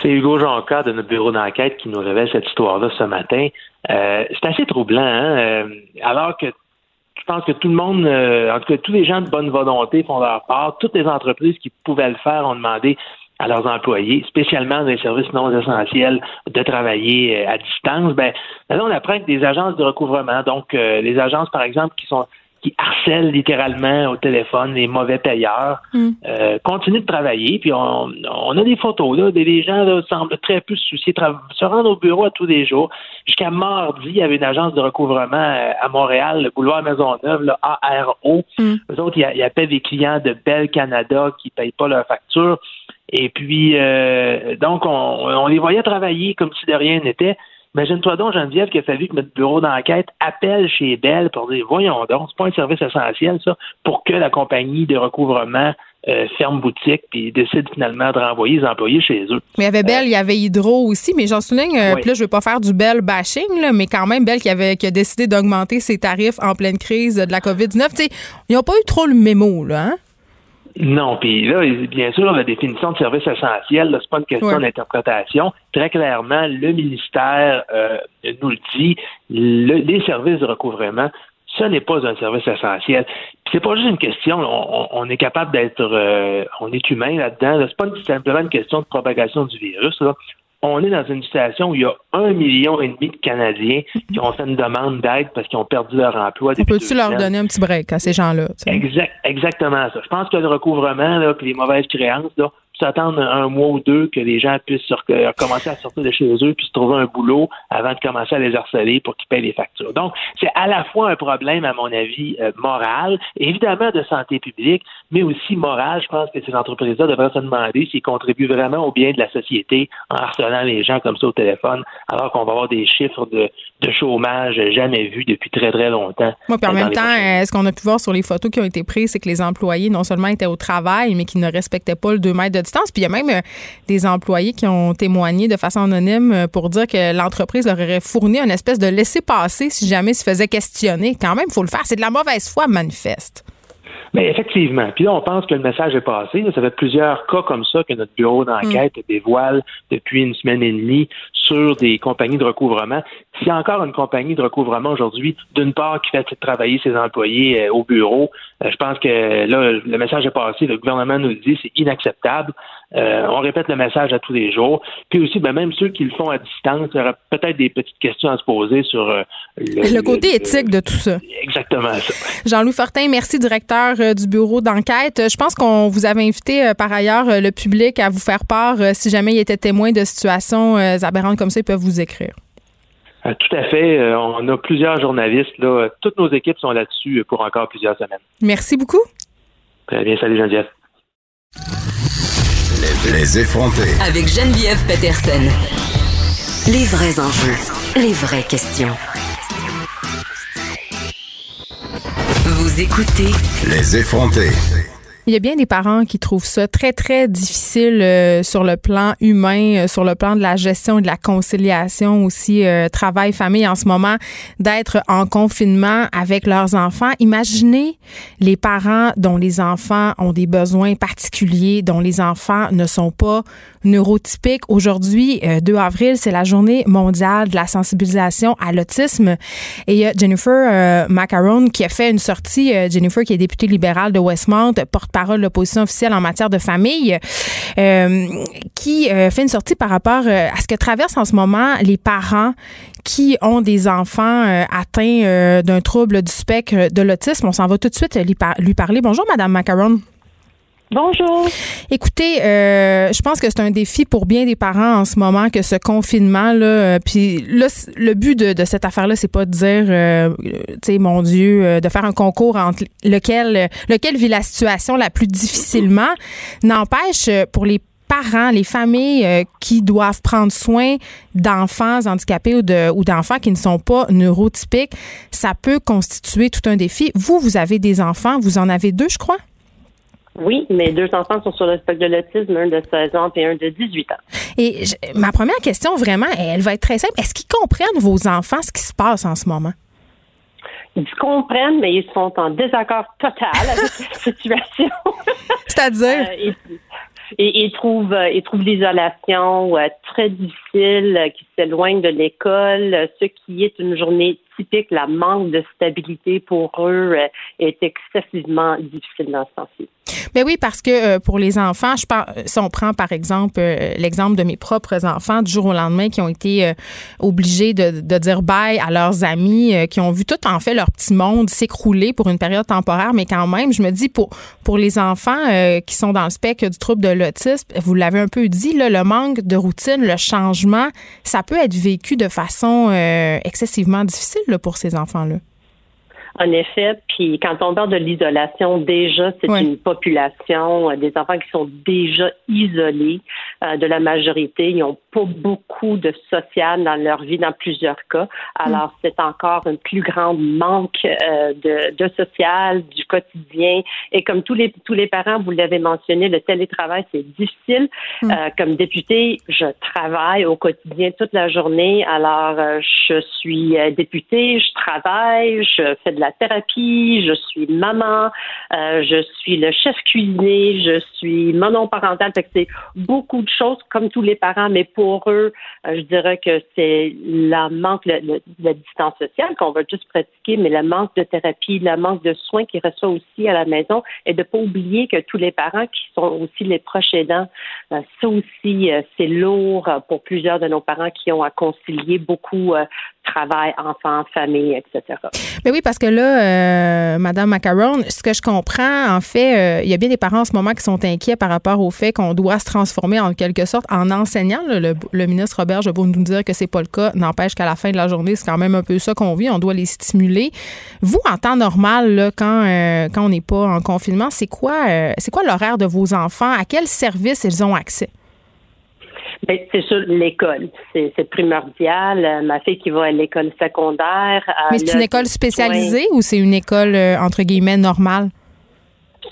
C'est Hugo Jonca de notre bureau d'enquête qui nous révèle cette histoire-là ce matin. Euh, c'est assez troublant, hein? Euh, alors que je pense que tout le monde, euh, en tout cas tous les gens de bonne volonté font leur part. Toutes les entreprises qui pouvaient le faire ont demandé à leurs employés, spécialement dans les services non essentiels, de travailler à distance. Ben, là, on apprend que des agences de recouvrement, donc les agences, par exemple, qui sont qui harcèlent littéralement au téléphone les mauvais payeurs, mm. euh, continuent de travailler. Puis on, on a des photos, là, des gens là, semblent très peu se soucier, se rendre au bureau à tous les jours. Jusqu'à mardi, il y avait une agence de recouvrement euh, à Montréal, le boulevard Maisonneuve, le ARO. Mm. Eux autres, ils, appellent des clients de Bell Canada qui ne payent pas leurs factures. Et puis, euh, donc, on, on les voyait travailler comme si de rien n'était. Imagine-toi donc, Geneviève, qu'il a fallu que notre bureau d'enquête appelle chez Bell pour dire voyons donc, c'est pas un service essentiel, ça, pour que la compagnie de recouvrement euh, ferme boutique puis décide finalement de renvoyer les employés chez eux. Mais il y avait Bell, il y avait Hydro aussi, mais j'en souligne, euh, là, je veux pas faire du Bell bashing, là, mais quand même, Bell qui, avait, qui a décidé d'augmenter ses tarifs en pleine crise de la COVID-19. Ils n'ont pas eu trop le mémo, là, hein? Non, puis là, bien sûr, la définition de service essentiel, c'est pas une question d'interprétation. Très clairement, le ministère euh, nous le dit, les services de recouvrement, ce n'est pas un service essentiel. C'est pas juste une question, on, est capable d'être, euh, on est humain là-dedans. C'est pas simplement une question de propagation du virus. Là on est dans une situation où il y a un million et demi de Canadiens qui ont fait une demande d'aide parce qu'ils ont perdu leur emploi. On peut-tu leur donner un petit break à ces gens-là? Exact, exactement ça. Je pense que le recouvrement, là, puis les mauvaises créances, là, s'attendre un mois ou deux que les gens puissent euh, commencer à sortir de chez eux puis se trouver un boulot avant de commencer à les harceler pour qu'ils payent les factures. Donc, c'est à la fois un problème, à mon avis, euh, moral, évidemment de santé publique, mais aussi moral. Je pense que ces entreprises-là devraient se demander s'ils contribuent vraiment au bien de la société en harcelant les gens comme ça au téléphone, alors qu'on va avoir des chiffres de, chômage jamais vus depuis très, très longtemps. Moi, puis en même temps, est ce qu'on a pu voir sur les photos qui ont été prises, c'est que les employés non seulement étaient au travail, mais qui ne respectaient pas le 2 mètres de puis il y a même euh, des employés qui ont témoigné de façon anonyme euh, pour dire que l'entreprise leur aurait fourni une espèce de laisser-passer si jamais se faisait questionner. Quand même, il faut le faire. C'est de la mauvaise foi manifeste. Mais effectivement. Puis là, on pense que le message est passé. Ça fait plusieurs cas comme ça que notre bureau d'enquête mm. dévoile depuis une semaine et demie sur des compagnies de recouvrement. S'il y a encore une compagnie de recouvrement aujourd'hui, d'une part, qui fait travailler ses employés euh, au bureau, euh, je pense que là, le message est passé. Le gouvernement nous le dit, c'est inacceptable. Euh, on répète le message à tous les jours. Puis aussi, ben, même ceux qui le font à distance, il y aura peut-être des petites questions à se poser sur le, côté éthique de tout ça. Exactement Jean-Louis Fortin, merci, directeur du bureau d'enquête. Je pense qu'on vous avait invité par ailleurs le public à vous faire part si jamais il était témoin de situations aberrantes comme ça, ils peuvent vous écrire. Euh, tout à fait. Euh, on a plusieurs journalistes. Là. Toutes nos équipes sont là-dessus pour encore plusieurs semaines. Merci beaucoup. Très bien. Salut Geneviève. Les, effrontés. Avec Geneviève Peterson. Les vrais enjeux. Les vraies questions. Vous écoutez. Les effrontés. Il y a bien des parents qui trouvent ça très, très difficile euh, sur le plan humain, euh, sur le plan de la gestion et de la conciliation aussi, euh, travail, famille en ce moment, d'être en confinement avec leurs enfants. Imaginez les parents dont les enfants ont des besoins particuliers, dont les enfants ne sont pas neurotypiques. Aujourd'hui, 2 avril, c'est la journée mondiale de la sensibilisation à l'autisme. Et il y a Jennifer Macaron qui a fait une sortie, Jennifer qui est députée libérale de Westmount, porte parole de l'opposition officielle en matière de famille, euh, qui euh, fait une sortie par rapport euh, à ce que traversent en ce moment les parents qui ont des enfants atteints d'un trouble du spectre de l'autisme. On s'en va tout de suite lui, lui parler. Bonjour, Madame Macaron. Bonjour. Écoutez, euh, je pense que c'est un défi pour bien des parents en ce moment que ce confinement là. Euh, puis là, le but de, cette affaire-là, c'est pas de dire, euh, tu sais, mon Dieu, de faire un concours entre lequel lequel vit la situation la plus difficilement. N'empêche, pour les parents, les familles qui doivent prendre soin d'enfants handicapés ou de ou d'enfants qui ne sont pas neurotypiques, ça peut constituer tout un défi. Vous, vous avez des enfants, vous en avez deux, je crois? Oui, mes deux enfants sont sur le spectre de l'autisme, un de 16 ans et un de 18 ans. Et ma première question, vraiment, elle va être très simple. Est-ce qu'ils comprennent, vos enfants, ce qui se passe en ce moment? Ils comprennent, mais ils sont en désaccord total avec la situation. C'est-à-dire? Euh, et, ils trouvent, euh, ils trouvent l'isolation euh, très difficile, qui s'éloignent de l'école, ce qui est une journée typique, la manque de stabilité pour eux est excessivement difficile dans ce sens-ci. Ben oui, parce que euh, pour les enfants, je pense, si on prend par exemple euh, l'exemple de mes propres enfants du jour au lendemain qui ont été euh, obligés de, de, dire bye à leurs amis, qui ont vu tout en fait leur petit monde s'écrouler pour une période temporaire, mais quand même, je me dis pour pour les enfants qui sont dans le spectre du trouble de l'autisme, vous l'avez un peu dit, là, le manque de routine, le changement, ça peut être vécu de façon excessivement difficile pour ces enfants-là. En effet, puis quand on parle de l'isolation, déjà, c'est une population, euh, des enfants qui sont déjà isolés euh, de la majorité. Ils n'ont pas beaucoup de social dans leur vie dans plusieurs cas. Alors, mm. c'est encore un plus grand manque euh, de, de social, du quotidien. Et comme tous les, tous les parents, vous l'avez mentionné, le télétravail, c'est difficile. Mm. comme député, je travaille au quotidien toute la journée. Alors, je suis députée, je travaille, je fais de la thérapie, je suis maman, euh, je suis le chef cuisinier, je suis monoparentale. c'est beaucoup de choses comme tous les parents, mais pour eux, euh, je dirais que c'est la manque de la distance sociale qu'on va juste pratiquer, mais le manque de thérapie, le manque de soins qu'ils reçoivent aussi à la maison et de pas oublier que tous les parents qui sont aussi les proches aidants, euh, ça aussi, c'est lourd pour plusieurs de nos parents qui ont à concilier beaucoup travail, enfants, famille, etc. Mais oui, parce que là, euh, Madame Macaron, ce que je comprends, en fait, euh, il y a bien des parents en ce moment qui sont inquiets par rapport au fait qu'on doit se transformer en quelque sorte en enseignant. Le, ministre Robert, je vais nous dire que c'est pas le cas. N'empêche qu'à la fin de la journée, c'est quand même un peu ça qu'on vit. On doit les stimuler. Vous, en temps normal, euh, quand on n'est pas en confinement, c'est quoi c'est quoi l'horaire de vos enfants? À quel service ils ont accès? Ben, c'est sûr, l'école. C'est primordial. Euh, ma fille qui va à l'école secondaire. Mais c'est une école spécialisée ou c'est une école, euh, entre guillemets, normale?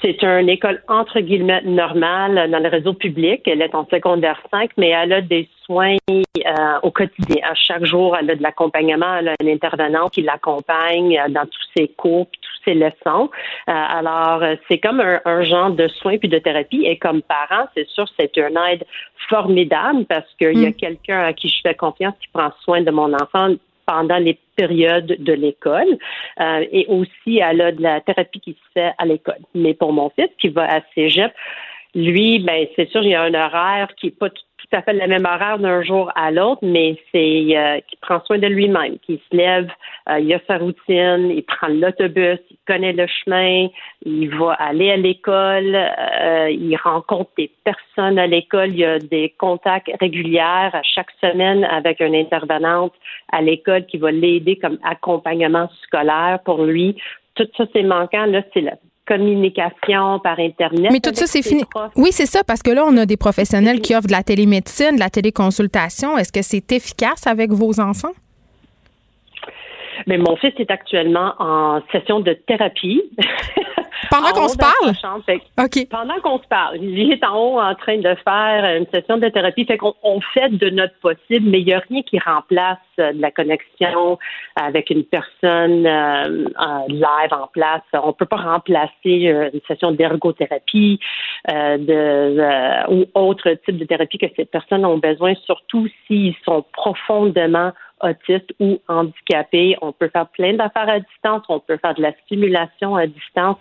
C'est une école entre guillemets normale dans le réseau public. Elle est en secondaire 5, mais elle a des soins euh, au quotidien. À chaque jour, elle a de l'accompagnement. Elle a un intervenant qui l'accompagne dans tous ses cours, ses leçons. Euh, alors, euh, c'est comme un, genre de soins puis de thérapie. Et comme parent, c'est sûr, c'est une aide formidable parce qu'il y a mm. quelqu'un à qui je fais confiance qui prend soin de mon enfant pendant les périodes de l'école. Euh, et aussi, elle a de la thérapie qui se fait à l'école. Mais pour mon fils qui va à cégep, lui, ben c'est sûr, il y a un horaire qui n'est pas tout à fait le même horaire d'un jour à l'autre, mais c'est euh, qui prend soin de lui-même, qui se lève, euh, il a sa routine, il prend l'autobus, il connaît le chemin, il va aller à l'école, euh, il rencontre des personnes à l'école, il y a des contacts réguliers à chaque semaine avec une intervenante à l'école qui va l'aider comme accompagnement scolaire pour lui. Tout ça, c'est manquant. Là, c'est communication par Internet. Mais tout ça, c'est fini. Oui, c'est ça, parce que là, on a des professionnels qui offrent de la télémédecine, de la téléconsultation. Est-ce que c'est efficace avec vos enfants? Mais mon fils est actuellement en session de thérapie. Pendant qu'on se parle? Pendant qu'on se parle. Il est en haut en train de faire une session de thérapie. Fait qu'on on fait de notre possible, mais il n'y a rien qui remplace euh, de la connexion avec une personne euh, live en place. On ne peut pas remplacer euh, une session d'ergothérapie de, ou autre type de thérapie que ces personnes ont besoin, surtout s'ils sont profondément autistes ou handicapés. On peut faire plein d'affaires à distance, on peut faire de la stimulation à distance,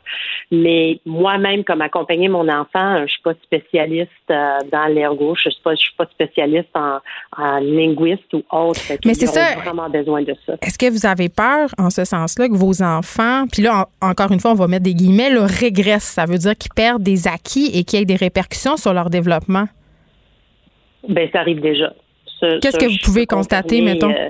mais moi-même, comme accompagner mon enfant, je suis pas spécialiste euh, dans l'ergo, je suis pas, je suis pas spécialiste en, linguiste ou autre. Mais c'est ça. vraiment besoin de ça. Est-ce que vous avez peur, en ce sens-là, que vos enfants, puis là, encore une fois, on va mettre des guillemets, le régressent? Ça veut dire qu'ils perdent des acquis et qu'il y ait des répercussions sur leur développement? Ben, ça arrive déjà. Qu'est-ce que vous pouvez constater, mettons? Euh,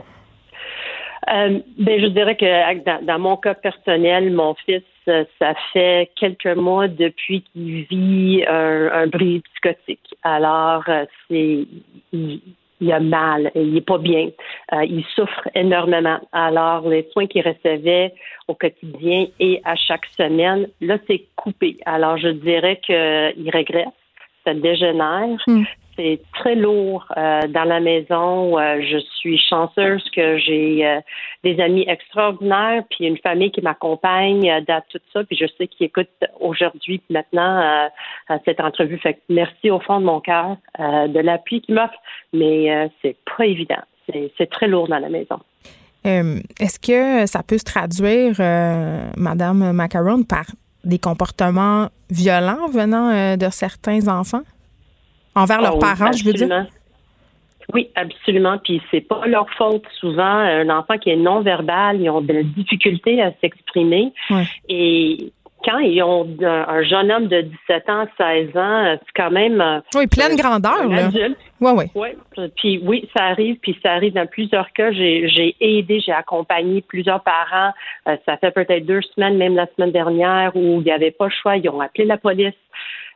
euh, ben, je dirais que dans, mon cas personnel, mon fils, euh, ça fait quelques mois depuis qu'il vit un, un bris psychotique. Alors, c'est il, a mal, il est pas bien, il souffre énormément. Alors, les soins qu'il recevait au quotidien et à chaque semaine, là, c'est coupé. Alors, je dirais qu'il regrette ça dégénère. Hmm c'est très lourd euh, dans la maison. Euh, je suis chanceuse que j'ai euh, des amis extraordinaires, puis une famille qui m'accompagne dans tout ça. Puis je sais qu'ils écoutent aujourd'hui, maintenant, cette entrevue. Fait merci au fond de mon cœur de l'appui qu'ils m'offrent, mais c'est pas évident. C'est très lourd dans la maison. Est-ce que ça peut se traduire, Madame Macaron, par des comportements violents venant de certains enfants? Envers leurs ah parents, je veux dire? Oui, absolument. Puis c'est pas leur faute. Souvent, un enfant qui est non verbal, ils ont de la difficulté à s'exprimer. Et quand ils ont un, jeune homme de 17 ans, 16 ans, c'est quand même. Euh, oui, pleine grandeur. Adulte. Oui, oui. Ouais. Puis oui, ça arrive, puis ça arrive dans plusieurs cas. J'ai aidé, j'ai accompagné plusieurs parents. Euh, ça fait peut-être deux semaines, même la semaine dernière, où il n'y avait pas le choix. Ils ont appelé la police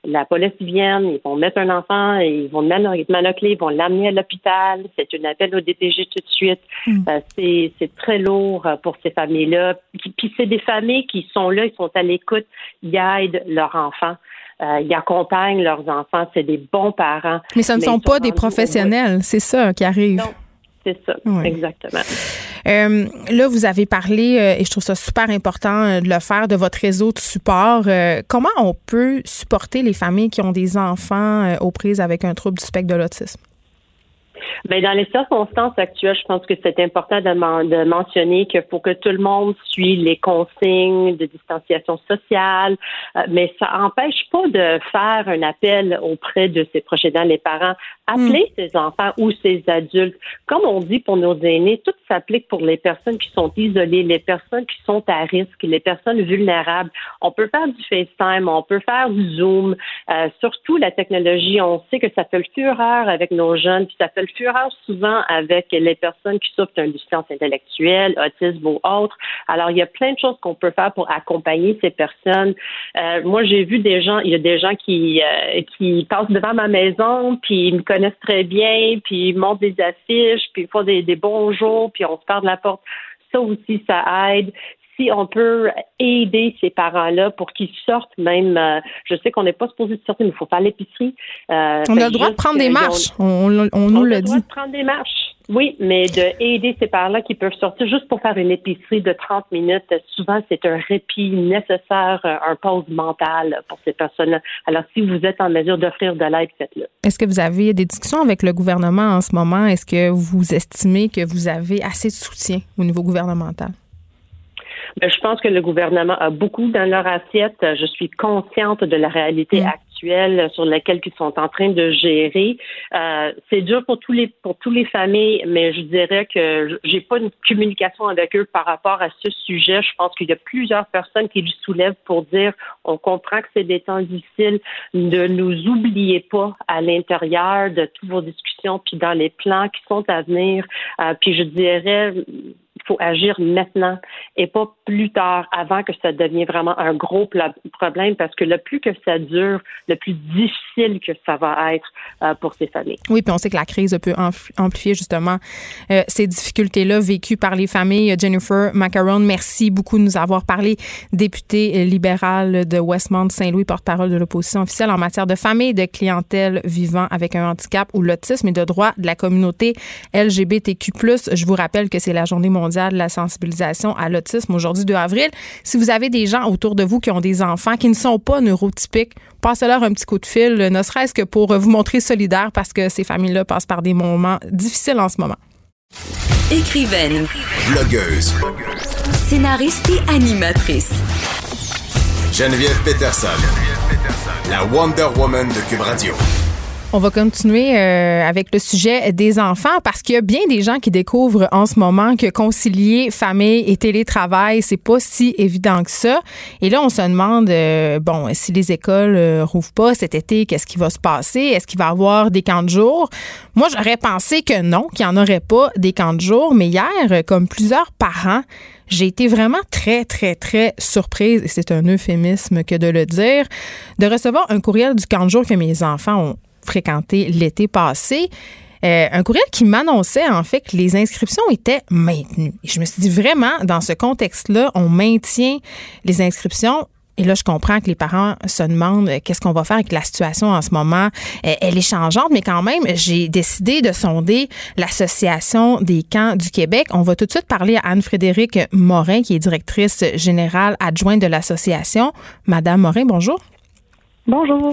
la police vient, ils vont mettre un enfant, ils vont le manocler, ils vont l'amener à l'hôpital. C'est un appel au DPG tout de suite. Mm. Euh, c'est très lourd euh, pour ces familles-là. Puis, c'est des familles qui sont là, ils sont à l'écoute, ils aident leurs enfants. Euh, ils accompagnent leurs enfants, c'est des bons parents. Mais ce ne sont pas des professionnels, c'est ça qui arrive. C'est ça, exactement. Euh, là, vous avez parlé, euh, et je trouve ça super important euh, de le faire, de votre réseau de support. comment on peut supporter les familles qui ont des enfants aux prises avec un trouble du spectre de l'autisme? Bien, dans les circonstances actuelles, je pense que c'est important de, mentionner qu'il faut que tout le monde suive les consignes de distanciation sociale, euh, mais ça n'empêche pas de faire un appel auprès de ses proches aidants, les parents, appeler mm. ses enfants ou ses adultes. Comme on dit pour nos aînés, tout s'applique pour les personnes qui sont isolées, les personnes qui sont à risque, les personnes vulnérables. On peut faire du FaceTime, on peut faire du Zoom, euh, surtout la technologie. On sait que ça fait le fureur avec nos jeunes, puis ça fait le fureur souvent avec les personnes qui souffrent d'une déficience intellectuelle, autisme ou autre. Alors, il y a plein de choses qu'on peut faire pour accompagner ces personnes. Euh, moi, j'ai vu des gens, il y a des gens qui, euh, qui passent devant ma maison, puis ils me connaissent très bien, puis ils montent des affiches, puis ils font des, des bonjours, puis on se parle de la porte. Ça aussi, ça aide si on peut aider ces parents-là pour qu'ils sortent même, euh, je sais qu'on n'est pas supposé de sortir, mais il faut faire l'épicerie. Euh, on a le droit de prendre des marches, on, nous le dit. On a le droit de prendre des marches, oui, mais de aider ces parents-là qui peuvent sortir juste pour faire une épicerie de 30 minutes, souvent c'est un répit nécessaire, un pause mentale pour ces personnes-là. Alors si vous êtes en mesure d'offrir de l'aide, faites-le. Est-ce que vous avez des discussions avec le gouvernement en ce moment? Est-ce que vous estimez que vous avez assez de soutien au niveau gouvernemental? Ben, je pense que le gouvernement a beaucoup dans leur assiette. Je suis consciente de la réalité mm. actuelle sur laquelle ils sont en train de gérer. Euh, c'est dur pour tous les pour tous les familles, mais je dirais que j'ai pas une communication avec eux par rapport à ce sujet. Je pense qu'il y a plusieurs personnes qui le soulèvent pour dire on comprend que c'est des temps difficiles. Ne nous oubliez pas à l'intérieur de toutes vos discussions puis dans les plans qui sont à venir. Euh, puis je dirais il faut agir maintenant et pas plus tard, avant que ça devienne vraiment un gros problème, parce que le plus que ça dure, le plus difficile que ça va être euh, pour ces familles. Oui, puis on sait que la crise peut amplifier justement euh, ces difficultés-là vécues par les familles. Jennifer Macaron, merci beaucoup de nous avoir parlé, députée libérale de Westmount Saint-Louis, porte-parole de l'opposition officielle en matière de famille, de clientèle vivant avec un handicap ou l'autisme et de droits de la communauté LGBTQ+. Je vous rappelle que c'est la journée mondiale de la sensibilisation à l'autisme aujourd'hui 2 avril. Si vous avez des gens autour de vous qui ont des enfants qui ne sont pas neurotypiques, passez-leur un petit coup de fil, ne serait-ce que pour vous montrer solidaire parce que ces familles-là passent par des moments difficiles en ce moment. Écrivaine. Blogueuse. Scénariste et animatrice. Geneviève Peterson. La Wonder Woman de Cube Radio. On va continuer euh, avec le sujet des enfants parce qu'il y a bien des gens qui découvrent en ce moment que concilier famille et télétravail, c'est pas si évident que ça. Et là, on se demande, euh, bon, si les écoles euh, rouvrent pas cet été, qu'est-ce qui va se passer? Est-ce qu'il va y avoir des camps de jour? Moi, j'aurais pensé que non, qu'il n'y en aurait pas des camps de jour. Mais hier, comme plusieurs parents, j'ai été vraiment très, très, très surprise, et c'est un euphémisme que de le dire, de recevoir un courriel du camp de jour que mes enfants ont fréquenté l'été passé. Euh, un courriel qui m'annonçait en fait que les inscriptions étaient maintenues. Je me suis dit vraiment, dans ce contexte-là, on maintient les inscriptions. Et là, je comprends que les parents se demandent euh, qu'est-ce qu'on va faire avec la situation en ce moment. Euh, elle est changeante, mais quand même, j'ai décidé de sonder l'Association des camps du Québec. On va tout de suite parler à Anne-Frédérique Morin, qui est directrice générale adjointe de l'association. Madame Morin, bonjour. Bonjour.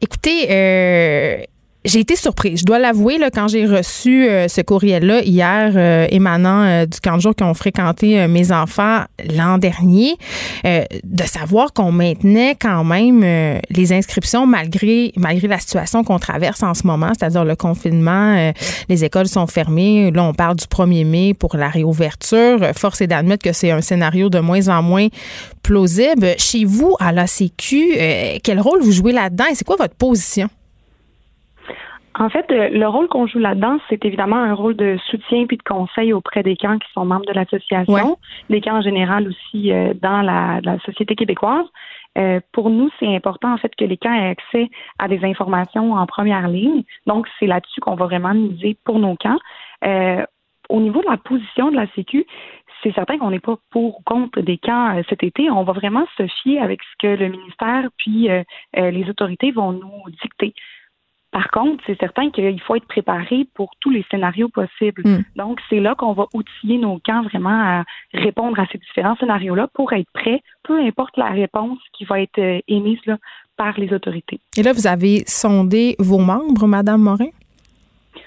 Écoutez, euh, j'ai été surprise. Je dois l'avouer, quand j'ai reçu euh, ce courriel-là hier, euh, émanant du camp de jour qu'ont fréquenté mes enfants l'an dernier, de savoir qu'on maintenait quand même les inscriptions malgré, malgré la situation qu'on traverse en ce moment, c'est-à-dire le confinement, les écoles sont fermées. Là, on parle du 1er mai pour la réouverture. Force est d'admettre que c'est un scénario de moins en moins plausible. Chez vous, à la Sécu, quel rôle vous jouez là-dedans et c'est quoi votre position? En fait, euh, le rôle qu'on joue là-dedans, c'est évidemment un rôle de soutien puis de conseil auprès des camps qui sont membres de l'association, des camps en général aussi euh, dans la, société québécoise. Euh, pour nous, c'est important en fait que les camps aient accès à des informations en première ligne. Donc, c'est là-dessus qu'on va vraiment miser pour nos camps. au niveau de la position de la Sécu, c'est certain qu'on n'est pas pour ou contre des camps cet été. On va vraiment se fier avec ce que le ministère puis les autorités vont nous dicter. Par contre, c'est certain qu'il faut être préparé pour tous les scénarios possibles. Hmm. Donc, c'est là qu'on va outiller nos camps vraiment à répondre à ces différents scénarios-là pour être prêt, peu importe la réponse qui va être euh, émise par les autorités. Et là, vous avez sondé vos membres, Madame Morin?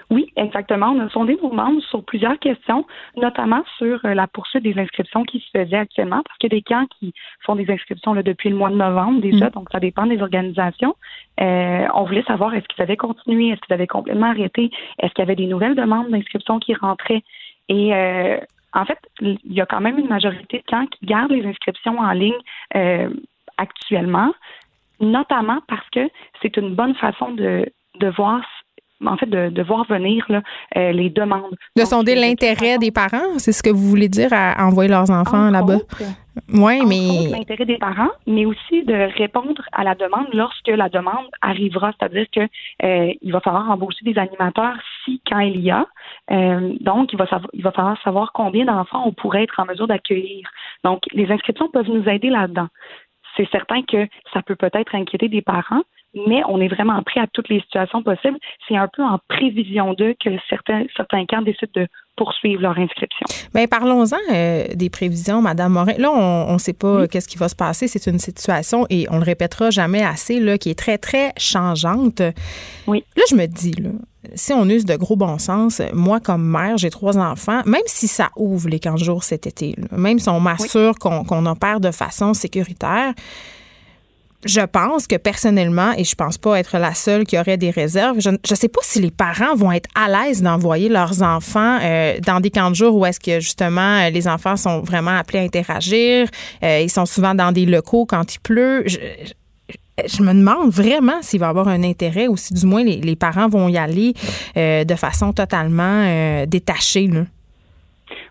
Oui, exactement. On a sondé nos membres sur plusieurs questions, notamment sur euh, la poursuite des inscriptions qui se faisaient actuellement, parce qu'il y a des camps qui font des inscriptions là, depuis le mois de novembre déjà, mm. donc ça dépend des organisations. Euh, on voulait savoir est-ce qu'ils avaient continué, est-ce qu'ils avaient complètement arrêté, est-ce qu'il y avait des nouvelles demandes d'inscription qui rentraient? Et euh, en fait, il y a quand même une majorité de camps qui gardent les inscriptions en ligne actuellement, notamment parce que c'est une bonne façon de, de voir en fait, de, voir venir euh, les demandes. De sonder l'intérêt des parents, c'est ce que vous voulez dire à envoyer leurs enfants là-bas? Oui, mais. L'intérêt des parents, mais aussi de répondre à la demande lorsque la demande arrivera. C'est-à-dire que euh, il va falloir embaucher des animateurs si, quand il y a. Euh, donc, il va, il va falloir savoir combien d'enfants on pourrait être en mesure d'accueillir. Donc, les inscriptions peuvent nous aider là-dedans. C'est certain que ça peut peut-être inquiéter des parents, mais on est vraiment prêt à toutes les situations possibles. C'est un peu en prévision d'eux que certains, certains camps décident de poursuivre leur inscription. Bien, parlons-en euh, des prévisions, Madame Morin. Là, on ne sait pas qu'est-ce qui va se passer. C'est une situation, et on le répétera jamais assez, là, qui est très, très changeante. Oui. Là, je me dis, là, si on use de gros bon sens, moi, comme mère, j'ai trois enfants, même si ça ouvre les 15 jours cet été, même si on m'assure qu'on opère de façon sécuritaire, je pense que personnellement, et je pense pas être la seule qui aurait des réserves, je ne sais pas si les parents vont être à l'aise d'envoyer leurs enfants euh, dans des camps de jour où est-ce que justement euh, les enfants sont vraiment appelés à interagir. Euh, ils sont souvent dans des locaux quand il pleut. Je, me demande vraiment s'il va avoir un intérêt ou si du moins les, parents vont y aller de façon totalement détachée. Là.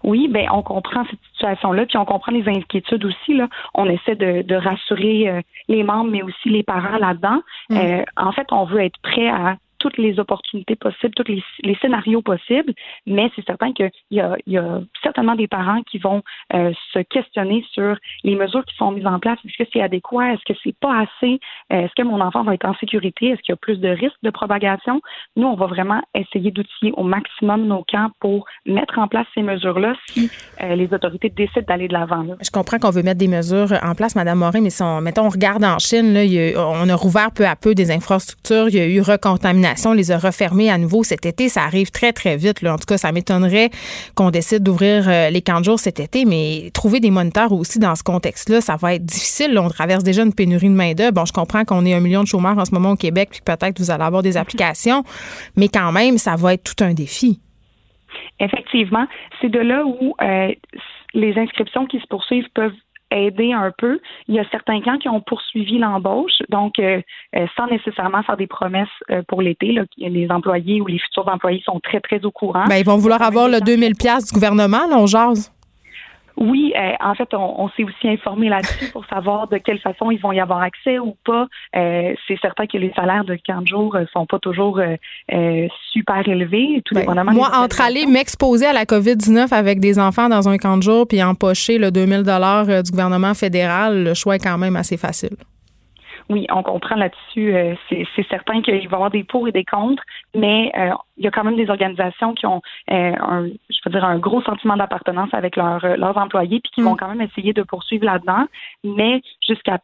Oui, ben on comprend cette situation-là, puis on comprend les inquiétudes aussi. Là. On essaie de, de rassurer euh, les membres, mais aussi les parents là-dedans. Mm. Euh, en fait, on veut être prêt à toutes les opportunités possibles, tous les, scénarios possibles, mais c'est certain qu'il y y a certainement des parents qui vont euh, se questionner sur les mesures qui sont mises en place. Est-ce que c'est adéquat? Est-ce que c'est pas assez? Euh, est-ce que mon enfant va être en sécurité? Est-ce qu'il y a plus de risques de propagation? Nous, on va vraiment essayer d'outiller au maximum nos camps pour mettre en place ces mesures-là si euh, les autorités décident d'aller de l'avant. Je comprends qu'on veut mettre des mesures en place, Madame Morin, mais si on, mettons, on regarde en Chine, là, on a rouvert peu à peu des infrastructures, il y a eu recontamination les a refermés à nouveau cet été. Ça arrive très, très vite. Là. En tout cas, ça m'étonnerait qu'on décide d'ouvrir euh, les camps de jour cet été, mais trouver des moniteurs aussi dans ce contexte-là, ça va être difficile. on traverse déjà une pénurie de main-d'œuvre. Bon, je comprends qu'on est un million de chômeurs en ce moment au Québec, puis peut-être vous allez avoir des applications, mais quand même, ça va être tout un défi. Effectivement, c'est de là où euh, les inscriptions qui se poursuivent peuvent aider un peu. Il y a certains camps qui ont poursuivi l'embauche, donc euh, euh, sans nécessairement faire des promesses pour l'été. Les employés ou les futurs employés sont très, très au courant. Bien, ils vont vouloir avoir le 2000 pièces du gouvernement, là, on jase. Oui, euh, en fait, on, s'est aussi informé là-dessus pour savoir de quelle façon ils vont y avoir accès ou pas. Euh, c'est certain que les salaires de 15 jours euh, sont pas toujours super élevés. Tout ben, moi, entre aller m'exposer à la COVID-19 avec des enfants dans un camp de jour puis empocher le 2000 dollars du gouvernement fédéral, le choix est quand même assez facile oui, on comprend là-dessus. Euh, c'est certain qu'il va y avoir des pour et des contre, mais euh, il y a quand même des organisations qui ont euh, un, je veux dire, un gros sentiment d'appartenance avec leurs employés, puis qui mm. vont quand même essayer de poursuivre là-dedans. Mais jusqu'à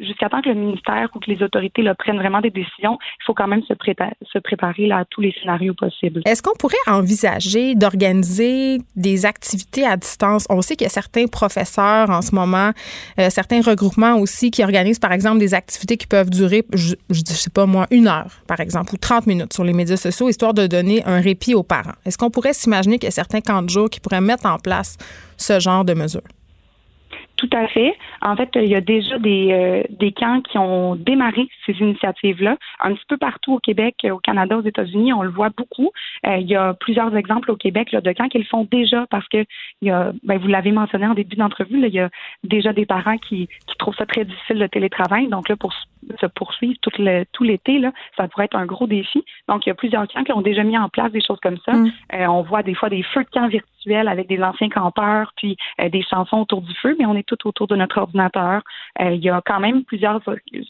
jusqu'à temps que le ministère ou que les autorités prennent vraiment des décisions, il faut quand même se, préparer à tous les scénarios possibles. Est-ce qu'on pourrait envisager d'organiser des activités à distance? On sait qu'il y a certains professeurs en ce moment, euh, certains regroupements aussi qui organisent, par exemple, des activités qui peuvent durer, je, je sais pas moi, une heure, par exemple, ou 30 minutes sur les médias sociaux, histoire de donner un répit aux parents. Est-ce qu'on pourrait s'imaginer qu'il y a certains camps de jour qui pourraient mettre en place ce genre de mesures? Tout à fait. En fait, il y a déjà des, euh, des camps qui ont démarré ces initiatives-là, un petit peu partout au Québec, au Canada, aux États-Unis, on le voit beaucoup. Euh, il y a plusieurs exemples au Québec là, de camps qui le font déjà parce que il y a, ben, vous l'avez mentionné en début d'entrevue, il y a déjà des parents qui, qui trouvent ça très difficile de télétravail. Donc là, pour se poursuivre tout, le, tout l'été, là, ça pourrait être un gros défi. Donc, il y a plusieurs camps qui ont déjà mis en place des choses comme ça. Mm. Euh, on voit des fois des feux de camp virtuels avec des anciens campeurs, puis des chansons autour du feu, mais on est tout autour de notre ordinateur. Euh, il y a quand même plusieurs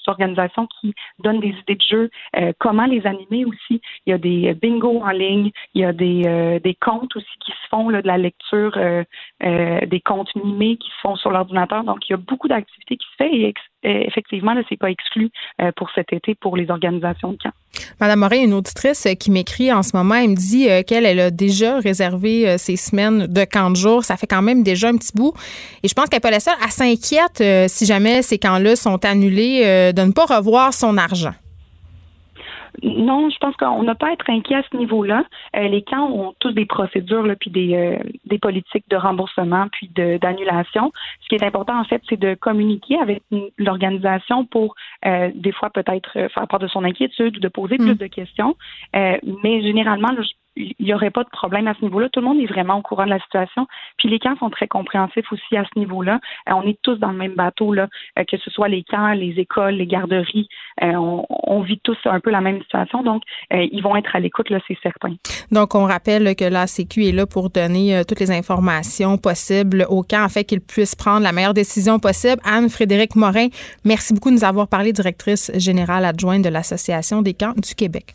organisations qui donnent des idées de jeu, euh, comment les animer aussi. Il y a des bingos en ligne, il y a des, euh, des comptes aussi qui se font là, de la lecture, des comptes mimés qui se font sur l'ordinateur. Donc, il y a beaucoup d'activités qui se font et effectivement, ce n'est pas exclu pour cet été pour les organisations de camp. Madame Morin, une auditrice qui m'écrit en ce moment, elle me dit qu'elle elle a déjà réservé ses semaines de camp de jour. Ça fait quand même déjà un petit bout. Et je pense qu'elle n'est pas la seule. Elle s'inquiète si jamais ces camps-là sont annulés de ne pas revoir son argent. Non, je pense qu'on n'a pas à être inquiet à ce niveau-là. Euh, les camps ont tous des procédures là, puis des, euh, des politiques de remboursement puis d'annulation. Ce qui est important en fait, c'est de communiquer avec l'organisation pour euh, des fois peut-être faire part de son inquiétude ou de poser plus mm. de questions. mais généralement, je il n'y aurait pas de problème à ce niveau-là. Tout le monde est vraiment au courant de la situation. Puis les camps sont très compréhensifs aussi à ce niveau-là. Euh, on est tous dans le même bateau, là, euh, que ce soit les camps, les écoles, les garderies. Euh, on, vit tous un peu la même situation. Donc, ils vont être à l'écoute, là, c'est certain. Donc, on rappelle que la Sécu est là pour donner toutes les informations possibles aux camps afin qu'ils puissent prendre la meilleure décision possible. Anne-Frédéric Morin, merci beaucoup de nous avoir parlé, directrice générale adjointe de l'Association des camps du Québec.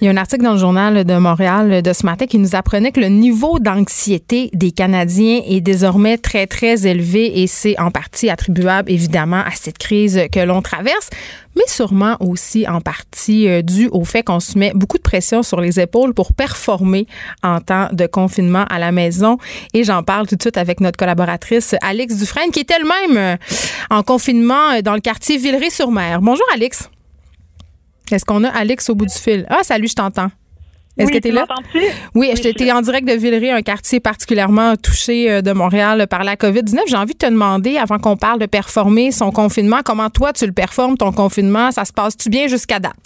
Il y a un article dans le journal de Montréal de ce matin qui nous apprenait que le niveau d'anxiété des Canadiens est désormais très, très élevé et c'est en partie attribuable évidemment à cette crise que l'on traverse, mais sûrement aussi en partie euh, dû au fait qu'on se met beaucoup de pression sur les épaules pour performer en temps de confinement à la maison. Et j'en parle tout de suite avec notre collaboratrice Alex Dufresne qui est elle-même euh, en confinement euh, dans le quartier Villeray-sur-Mer. Bonjour Alex. Est-ce qu'on a Alex au bout du fil? Ah, salut, je t'entends. Est-ce que tu es là? Oui, je j'étais en direct de Villeray, un quartier particulièrement touché euh, de Montréal par la COVID-19. J'ai envie de te demander, avant qu'on parle de performer son confinement, comment toi tu le performes, ton confinement? Ça se passe-tu bien jusqu'à date?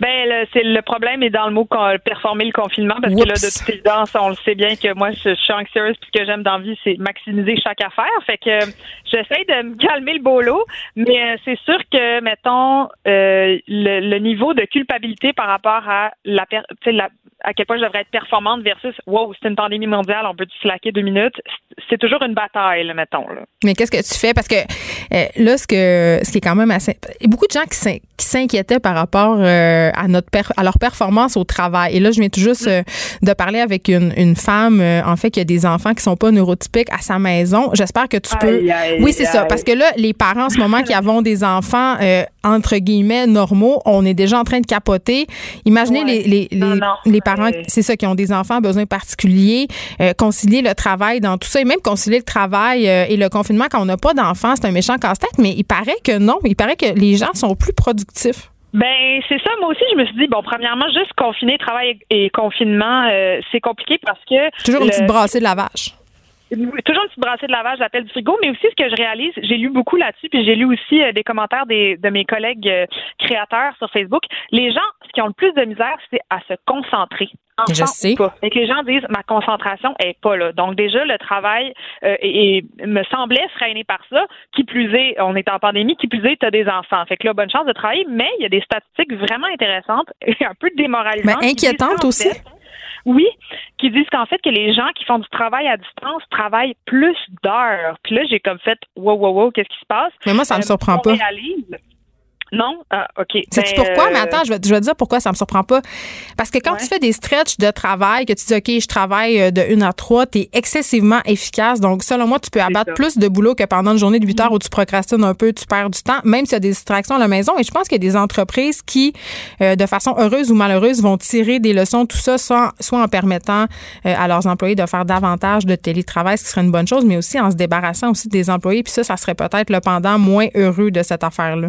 Ben, c'est le problème est dans le mot performer le confinement parce que là, de toute évidence, on le sait bien que moi, je, suis anxieuse puis ce que j'aime dans la vie, c'est maximiser chaque affaire. Fait que j'essaie de me calmer le boulot, mais euh, c'est sûr que, mettons, euh, le, niveau de culpabilité par rapport à la, la à quel point je devrais être performante versus wow, c'est une pandémie mondiale, on peut slacker deux minutes. C'est toujours une bataille, mettons. Là. Mais qu'est-ce que tu fais? Parce que euh, là, ce, que, ce qui est quand même assez. Il y a beaucoup de gens qui s'inquiétaient par rapport euh, à notre à leur performance au travail. Et là, je viens tout juste euh, de parler avec une, une femme, euh, en fait, qui a des enfants qui sont pas neurotypiques à sa maison. J'espère que tu peux. oui, c'est ça. Parce que là, les parents en ce moment qui avons des enfants entre guillemets normaux, on est déjà en train de capoter. Imaginez les, les, les, les parents, c'est ça, qui ont des enfants à besoins particuliers, concilier le travail dans tout ça et même concilier le travail et le confinement quand on n'a pas d'enfants, c'est un méchant casse-tête, mais il paraît que non. Il paraît que les gens sont plus productifs. Ben c'est ça. Moi aussi, je me suis dit bon, premièrement, juste confiner travail et confinement, euh, c'est compliqué parce que toujours une petite brassée de lavage. Toujours une petite brassée de lavage, j'appelle du frigo, mais aussi ce que je réalise, j'ai lu beaucoup là-dessus, puis j'ai lu aussi euh, des commentaires des, de mes collègues euh, créateurs sur Facebook. Les gens, ce qui ont le plus de misère, c'est à se concentrer. je sais. Et que les gens disent ma concentration est pas là. Donc déjà le travail euh, et, me semblait freiner par ça. Qui plus est, on est en pandémie. Qui plus est, tu as des enfants. Fait que là, bonne chance de travailler. Mais il y a des statistiques vraiment intéressantes et un peu démoralisantes. Mais inquiétantes aussi. Oui, qui disent qu'en fait que les gens qui font du travail à distance travaillent plus d'heures. Puis là, j'ai comme fait wow wow wow, qu'est-ce qui se passe? Mais moi, ça me euh, surprend pas. Non? Ah, OK. C'est ben, pourquoi? Mais euh, attends, je vais, je vais te dire pourquoi ça me surprend pas. Parce que quand tu fais des stretches de travail, que tu dis, OK, je travaille euh, de 1 à 3, tu es excessivement efficace. Donc, selon moi, tu peux abattre plus de boulot que pendant une journée de 8 heures où tu procrastines un peu, tu perds du temps, même s'il y a des distractions à la maison. Et je pense qu'il y a des entreprises qui, euh, de façon heureuse ou malheureuse, vont tirer des leçons, tout ça, soit, soit en permettant à leurs employés de faire davantage de télétravail, ce qui serait une bonne chose, mais aussi en se débarrassant aussi des employés. Puis ça, ça serait peut-être le pendant moins heureux de cette affaire-là.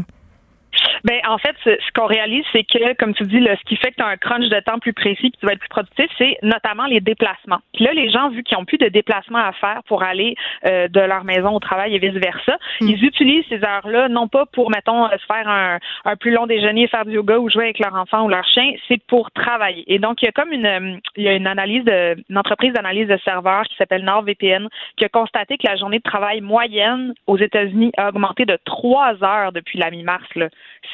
Ben en fait, ce, qu'on réalise, c'est que, comme tu dis, ce qui fait que tu as un crunch de temps plus précis puis tu vas être plus productif, c'est notamment les déplacements. Puis là, les gens, vu qu'ils n'ont plus de déplacements à faire pour aller euh, de leur maison au travail et vice-versa, hmm. ils utilisent ces heures-là, non pas pour, mettons, se faire un, un, plus long déjeuner, faire du yoga ou jouer avec leur enfant ou leur chien, c'est pour travailler. Et donc, il y a comme une, euh, il y a une analyse de, une entreprise d'analyse de serveurs qui s'appelle NordVPN qui a constaté que la journée de travail moyenne aux États-Unis a augmenté de trois heures depuis la mi-mars.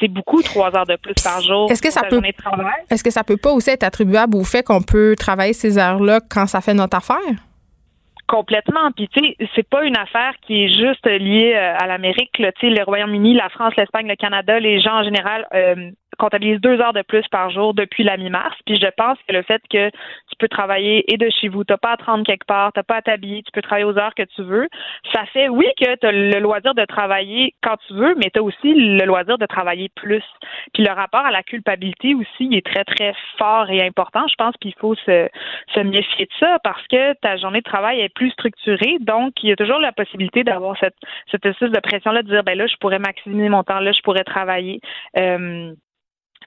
C'est beaucoup, trois heures de plus par jour. Est-ce que ça peut, est-ce que ça peut pas aussi être attribuable au fait qu'on peut travailler ces heures-là quand ça fait notre affaire? Complètement. Puis tu sais, c'est pas une affaire qui est juste liée euh, à l'Amérique. Tu sais, le Royaume-Uni, la France, l'Espagne, le Canada, les gens en général euh, comptabilise deux heures de plus par jour depuis la mi-mars. Puis je pense que le fait que tu peux travailler et de chez vous, t'as pas à te rendre quelque part, t'as pas à t'habiller, tu peux travailler aux heures que tu veux, ça fait oui que tu as le loisir de travailler quand tu veux, mais tu as aussi le loisir de travailler plus. Puis le rapport à la culpabilité aussi est très, très fort et important, je pense, qu'il faut se, se méfier de ça parce que ta journée de travail est plus structurée, donc il y a toujours la possibilité d'avoir cette, cette espèce de pression-là de dire ben là, je pourrais maximiser mon temps, là, je pourrais travailler. Euh,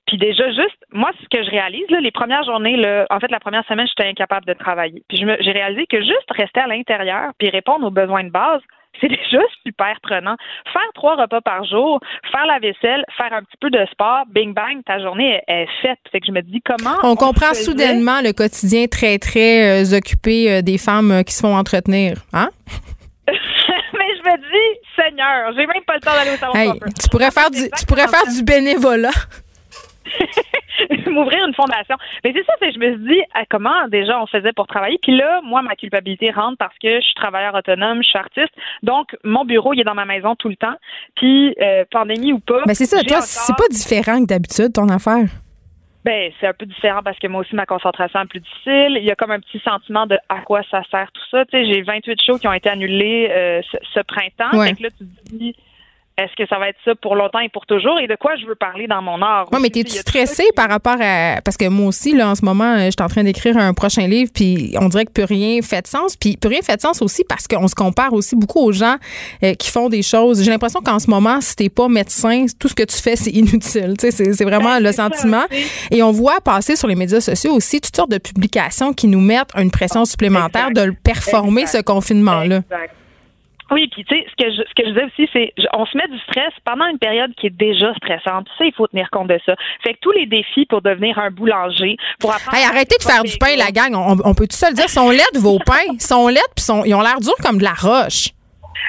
puis déjà, juste, moi, ce que je réalise, là, les premières journées, là, en fait, la première semaine, j'étais incapable de travailler. Puis j'ai réalisé que juste rester à l'intérieur puis répondre aux besoins de base, c'est déjà super prenant. Faire trois repas par jour, faire la vaisselle, faire un petit peu de sport, bing bang, ta journée est, faite. Fait que je me dis comment. On, comprend soudainement le quotidien très, très euh, occupé euh, des femmes euh, qui se font entretenir. Hein? Mais je me dis, Seigneur, j'ai même pas le temps d'aller au salon. tu pourrais faire du, tu pourrais faire du bénévolat. m'ouvrir une fondation. Mais c'est ça, c'est je me suis dit ah, comment déjà on faisait pour travailler? Puis là, moi, ma culpabilité rentre parce que je suis travailleur autonome, je suis artiste. Donc, mon bureau, il est dans ma maison tout le temps. Puis, euh, pandémie ou pas. Mais c'est ça, toi, c'est pas différent que d'habitude, ton affaire. Ben, c'est un peu différent parce que moi aussi, ma concentration est plus difficile. Il y a comme un petit sentiment de à quoi ça sert tout ça. Tu sais, j'ai 28 shows qui ont été annulés euh, ce, printemps. Ouais. là, tu te dis, est-ce que ça va être ça pour longtemps et pour toujours? Et de quoi je veux parler dans mon art? Oui, mais t'es-tu stressé par rapport à. Parce que moi aussi, là, en ce moment, je suis en train d'écrire un prochain livre, puis on dirait que plus rien fait de sens. Puis plus rien fait de sens aussi parce qu'on se compare aussi beaucoup aux gens euh, qui font des choses. J'ai l'impression qu'en ce moment, si t'es pas médecin, tout ce que tu fais, c'est inutile. Tu sais, c'est vraiment ben, le sentiment. et on voit passer sur les médias sociaux aussi toutes sortes de publications qui nous mettent une pression supplémentaire de performer ce confinement-là. Oui, puis tu sais, ce que je, ce que je disais aussi, c'est on se met du stress pendant une période qui est déjà stressante. Ça, il faut tenir compte de ça. Fait que tous les défis pour devenir un boulanger, pour apprendre. Hey, arrêtez de faire du pain, la gang. On, peut tout seul dire, sont laides vos pains, sont laides, puis ils ont l'air durs comme de la roche.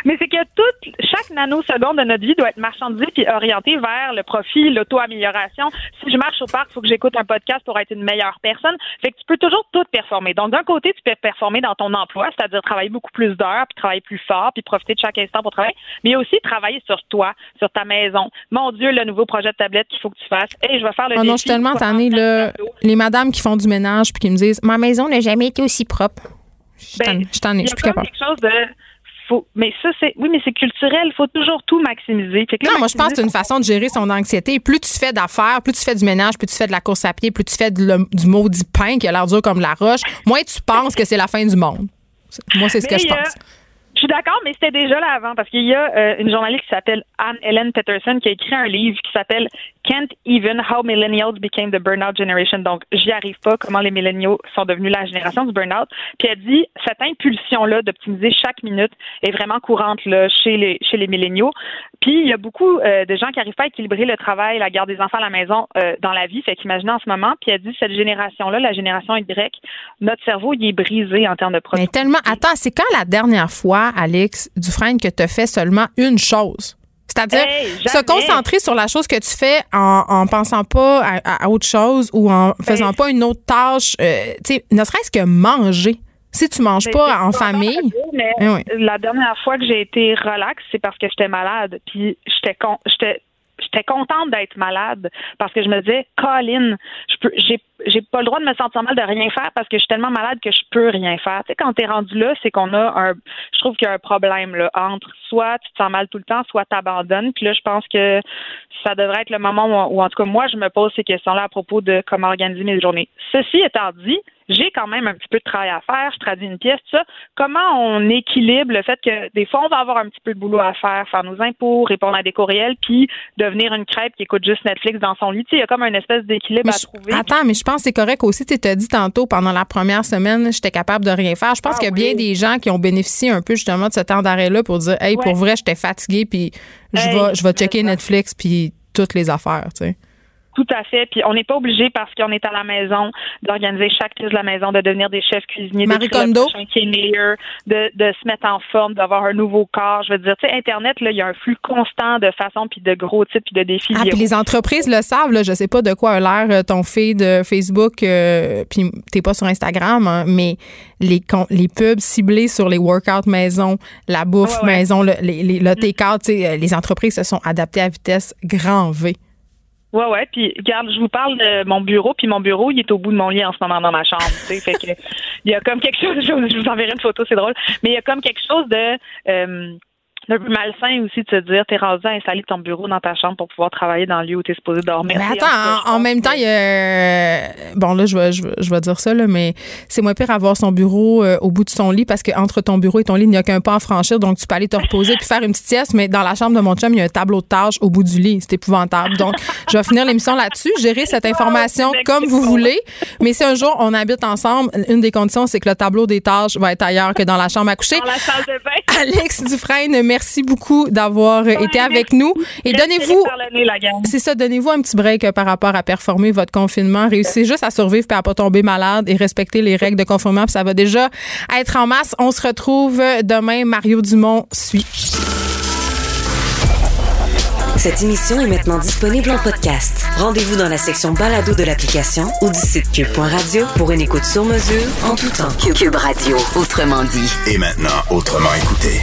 Mais c'est que toute, chaque nanoseconde de notre vie doit être marchandisée puis orientée vers le profit, l'auto-amélioration. Si je marche au parc, il faut que j'écoute un podcast pour être une meilleure personne. Fait que tu peux toujours tout performer. Donc, d'un côté, tu peux performer dans ton emploi, c'est-à-dire travailler beaucoup plus d'heures, puis travailler plus fort, puis profiter de chaque instant pour travailler, mais aussi travailler sur toi, sur ta maison. Mon Dieu, le nouveau projet de tablette qu'il faut que tu fasses. Et je vais faire le oh non, je suis tellement tannée. Les madames qui font du ménage puis qui me disent Ma maison n'a jamais été aussi propre. Je t'en ai, je suis plus capable. quelque chose de faut, mais ça, c'est, oui, mais c'est culturel. Il faut toujours tout maximiser. Fait que là, Non, moi, je pense que c'est une façon de gérer son anxiété. Plus tu fais d'affaires, plus tu fais du ménage, plus tu fais de la course à pied, plus tu fais de le- du maudit pain qui a l'air dur comme la roche, moins tu penses que c'est la fin du monde. Moi, c'est ce que je a- pense. Je suis d'accord, mais c'était déjà là avant parce qu'il y a euh, une journaliste qui s'appelle Anne-Hélène Peterson qui a écrit un livre qui s'appelle Can't Even How Millennials Became the Burnout Generation. Donc, j'y arrive pas, comment les milléniaux sont devenus la génération du burnout. Puis elle dit, cette impulsion-là d'optimiser chaque minute est vraiment courante là, chez les chez les milléniaux. Puis il y a beaucoup euh, de gens qui n'arrivent pas à équilibrer le travail, la garde des enfants à la maison euh, dans la vie. Fait qu'imaginez en ce moment, puis elle dit, cette génération-là, la génération Y, notre cerveau, il est brisé en termes de Mais tellement. Attends, c'est quand la dernière fois, Alex Dufresne, que tu as fait seulement une chose? C'est-à-dire Hey, se concentrer sur la chose que tu fais en, en pensant pas à, à autre chose ou en faisant pas une autre tâche, euh, tu sais, ne serait-ce que manger. Si tu manges Ben, pas en famille, dire, mais eh oui. la dernière fois que j'ai été relax, c'est parce que j'étais malade. Puis j'étais con, j'étais contente d'être malade parce que je me disais, Colin, je peux, j'ai, j'ai pas le droit de me sentir mal de rien faire parce que je suis tellement malade que je peux rien faire. Tu sais, quand t'es rendu là, c'est qu'on a un, je trouve qu'il y a un problème là entre soit tu te sens mal tout le temps, soit t'abandonnes. Puis là, je pense que ça devrait être le moment où, en tout cas moi, je me pose ces questions-là à propos de comment organiser mes journées. Ceci étant dit, j'ai quand même un petit peu de travail à faire, je traduis une pièce, tout ça. Comment on équilibre le fait que des fois, on va avoir un petit peu de boulot à faire, faire nos impôts, répondre à des courriels, puis devenir une crêpe qui écoute juste Netflix dans son lit. Tu sais, il y a comme une espèce d'équilibre à je- trouver. Attends, mais je pense que c'est correct aussi. Tu t'as dit tantôt, pendant la première semaine, j'étais capable de rien faire. Je pense Ah qu'il y a bien des gens qui ont bénéficié un peu justement de ce temps d'arrêt-là pour dire, hey, pour vrai, j'étais fatiguée, puis je Hey, vais, je vais checker Netflix, puis toutes les affaires, tu sais. Tout à fait. Puis on n'est pas obligé parce qu'on est à la maison d'organiser chaque pièce de la maison, de devenir des chefs cuisiniers, Marie Kondo. qui est meilleur, de, de se mettre en forme, d'avoir un nouveau corps. Je veux dire, tu sais, Internet, là, il y a un flux constant de façons, puis de gros titres, puis de défis. Ah, puis les entreprises le savent, là. Je sais pas de quoi a l'air euh, ton feed de Facebook, euh, puis t'es pas sur Instagram, hein, mais les, les pubs ciblés sur les workouts maison, la bouffe Ouais, ouais. maison, le, les, les- le take-out, tu sais, euh, les entreprises se sont adaptées à vitesse grand V. Ouais, ouais. Puis, regarde, je vous parle de mon bureau, puis mon bureau, il est au bout de mon lit en ce moment dans ma chambre. tu sais, fait que il y a comme quelque chose. Je vous- enverrai une photo, c'est drôle. Mais il y a comme quelque chose de euh, d'un peu malsain aussi de se dire, t'es rendu à installer ton bureau dans ta chambre pour pouvoir travailler dans le lieu où t'es supposé dormir. Mais attends, en même temps, il y a. euh, Bon, là, je vais, je, vais- je vais dire ça, là, mais c'est moins pire avoir son bureau euh, au bout de son lit parce qu'entre ton bureau et ton lit, il n'y a qu'un pas à franchir. Donc, tu peux aller te reposer puis faire une petite sieste. Mais dans la chambre de mon chum, il y a un tableau de tâches au bout du lit. C'est épouvantable. Donc, je vais finir l'émission là-dessus. Gérer cette information comme vous voulez. Mais si un jour on habite ensemble, une des conditions, c'est que le tableau des tâches va être ailleurs que dans la chambre à coucher. Dans la salle de bain. Alex Dufresne, merci beaucoup d'avoir été avec nous. Et donnez-vous. C'est ça, donnez-vous un petit break euh, par rapport à performer votre confinement. Réussissez juste à survivre puis à pas tomber malade et respecter les règles de confinement. Puis ça va déjà être en masse. On se retrouve euh, demain. Mario Dumont suit. Cette émission est maintenant disponible en podcast. Rendez-vous dans la section balado de l'application ou du site cube.radio pour une écoute sur mesure en tout temps. Cube Radio, autrement dit. Et maintenant, autrement écouté.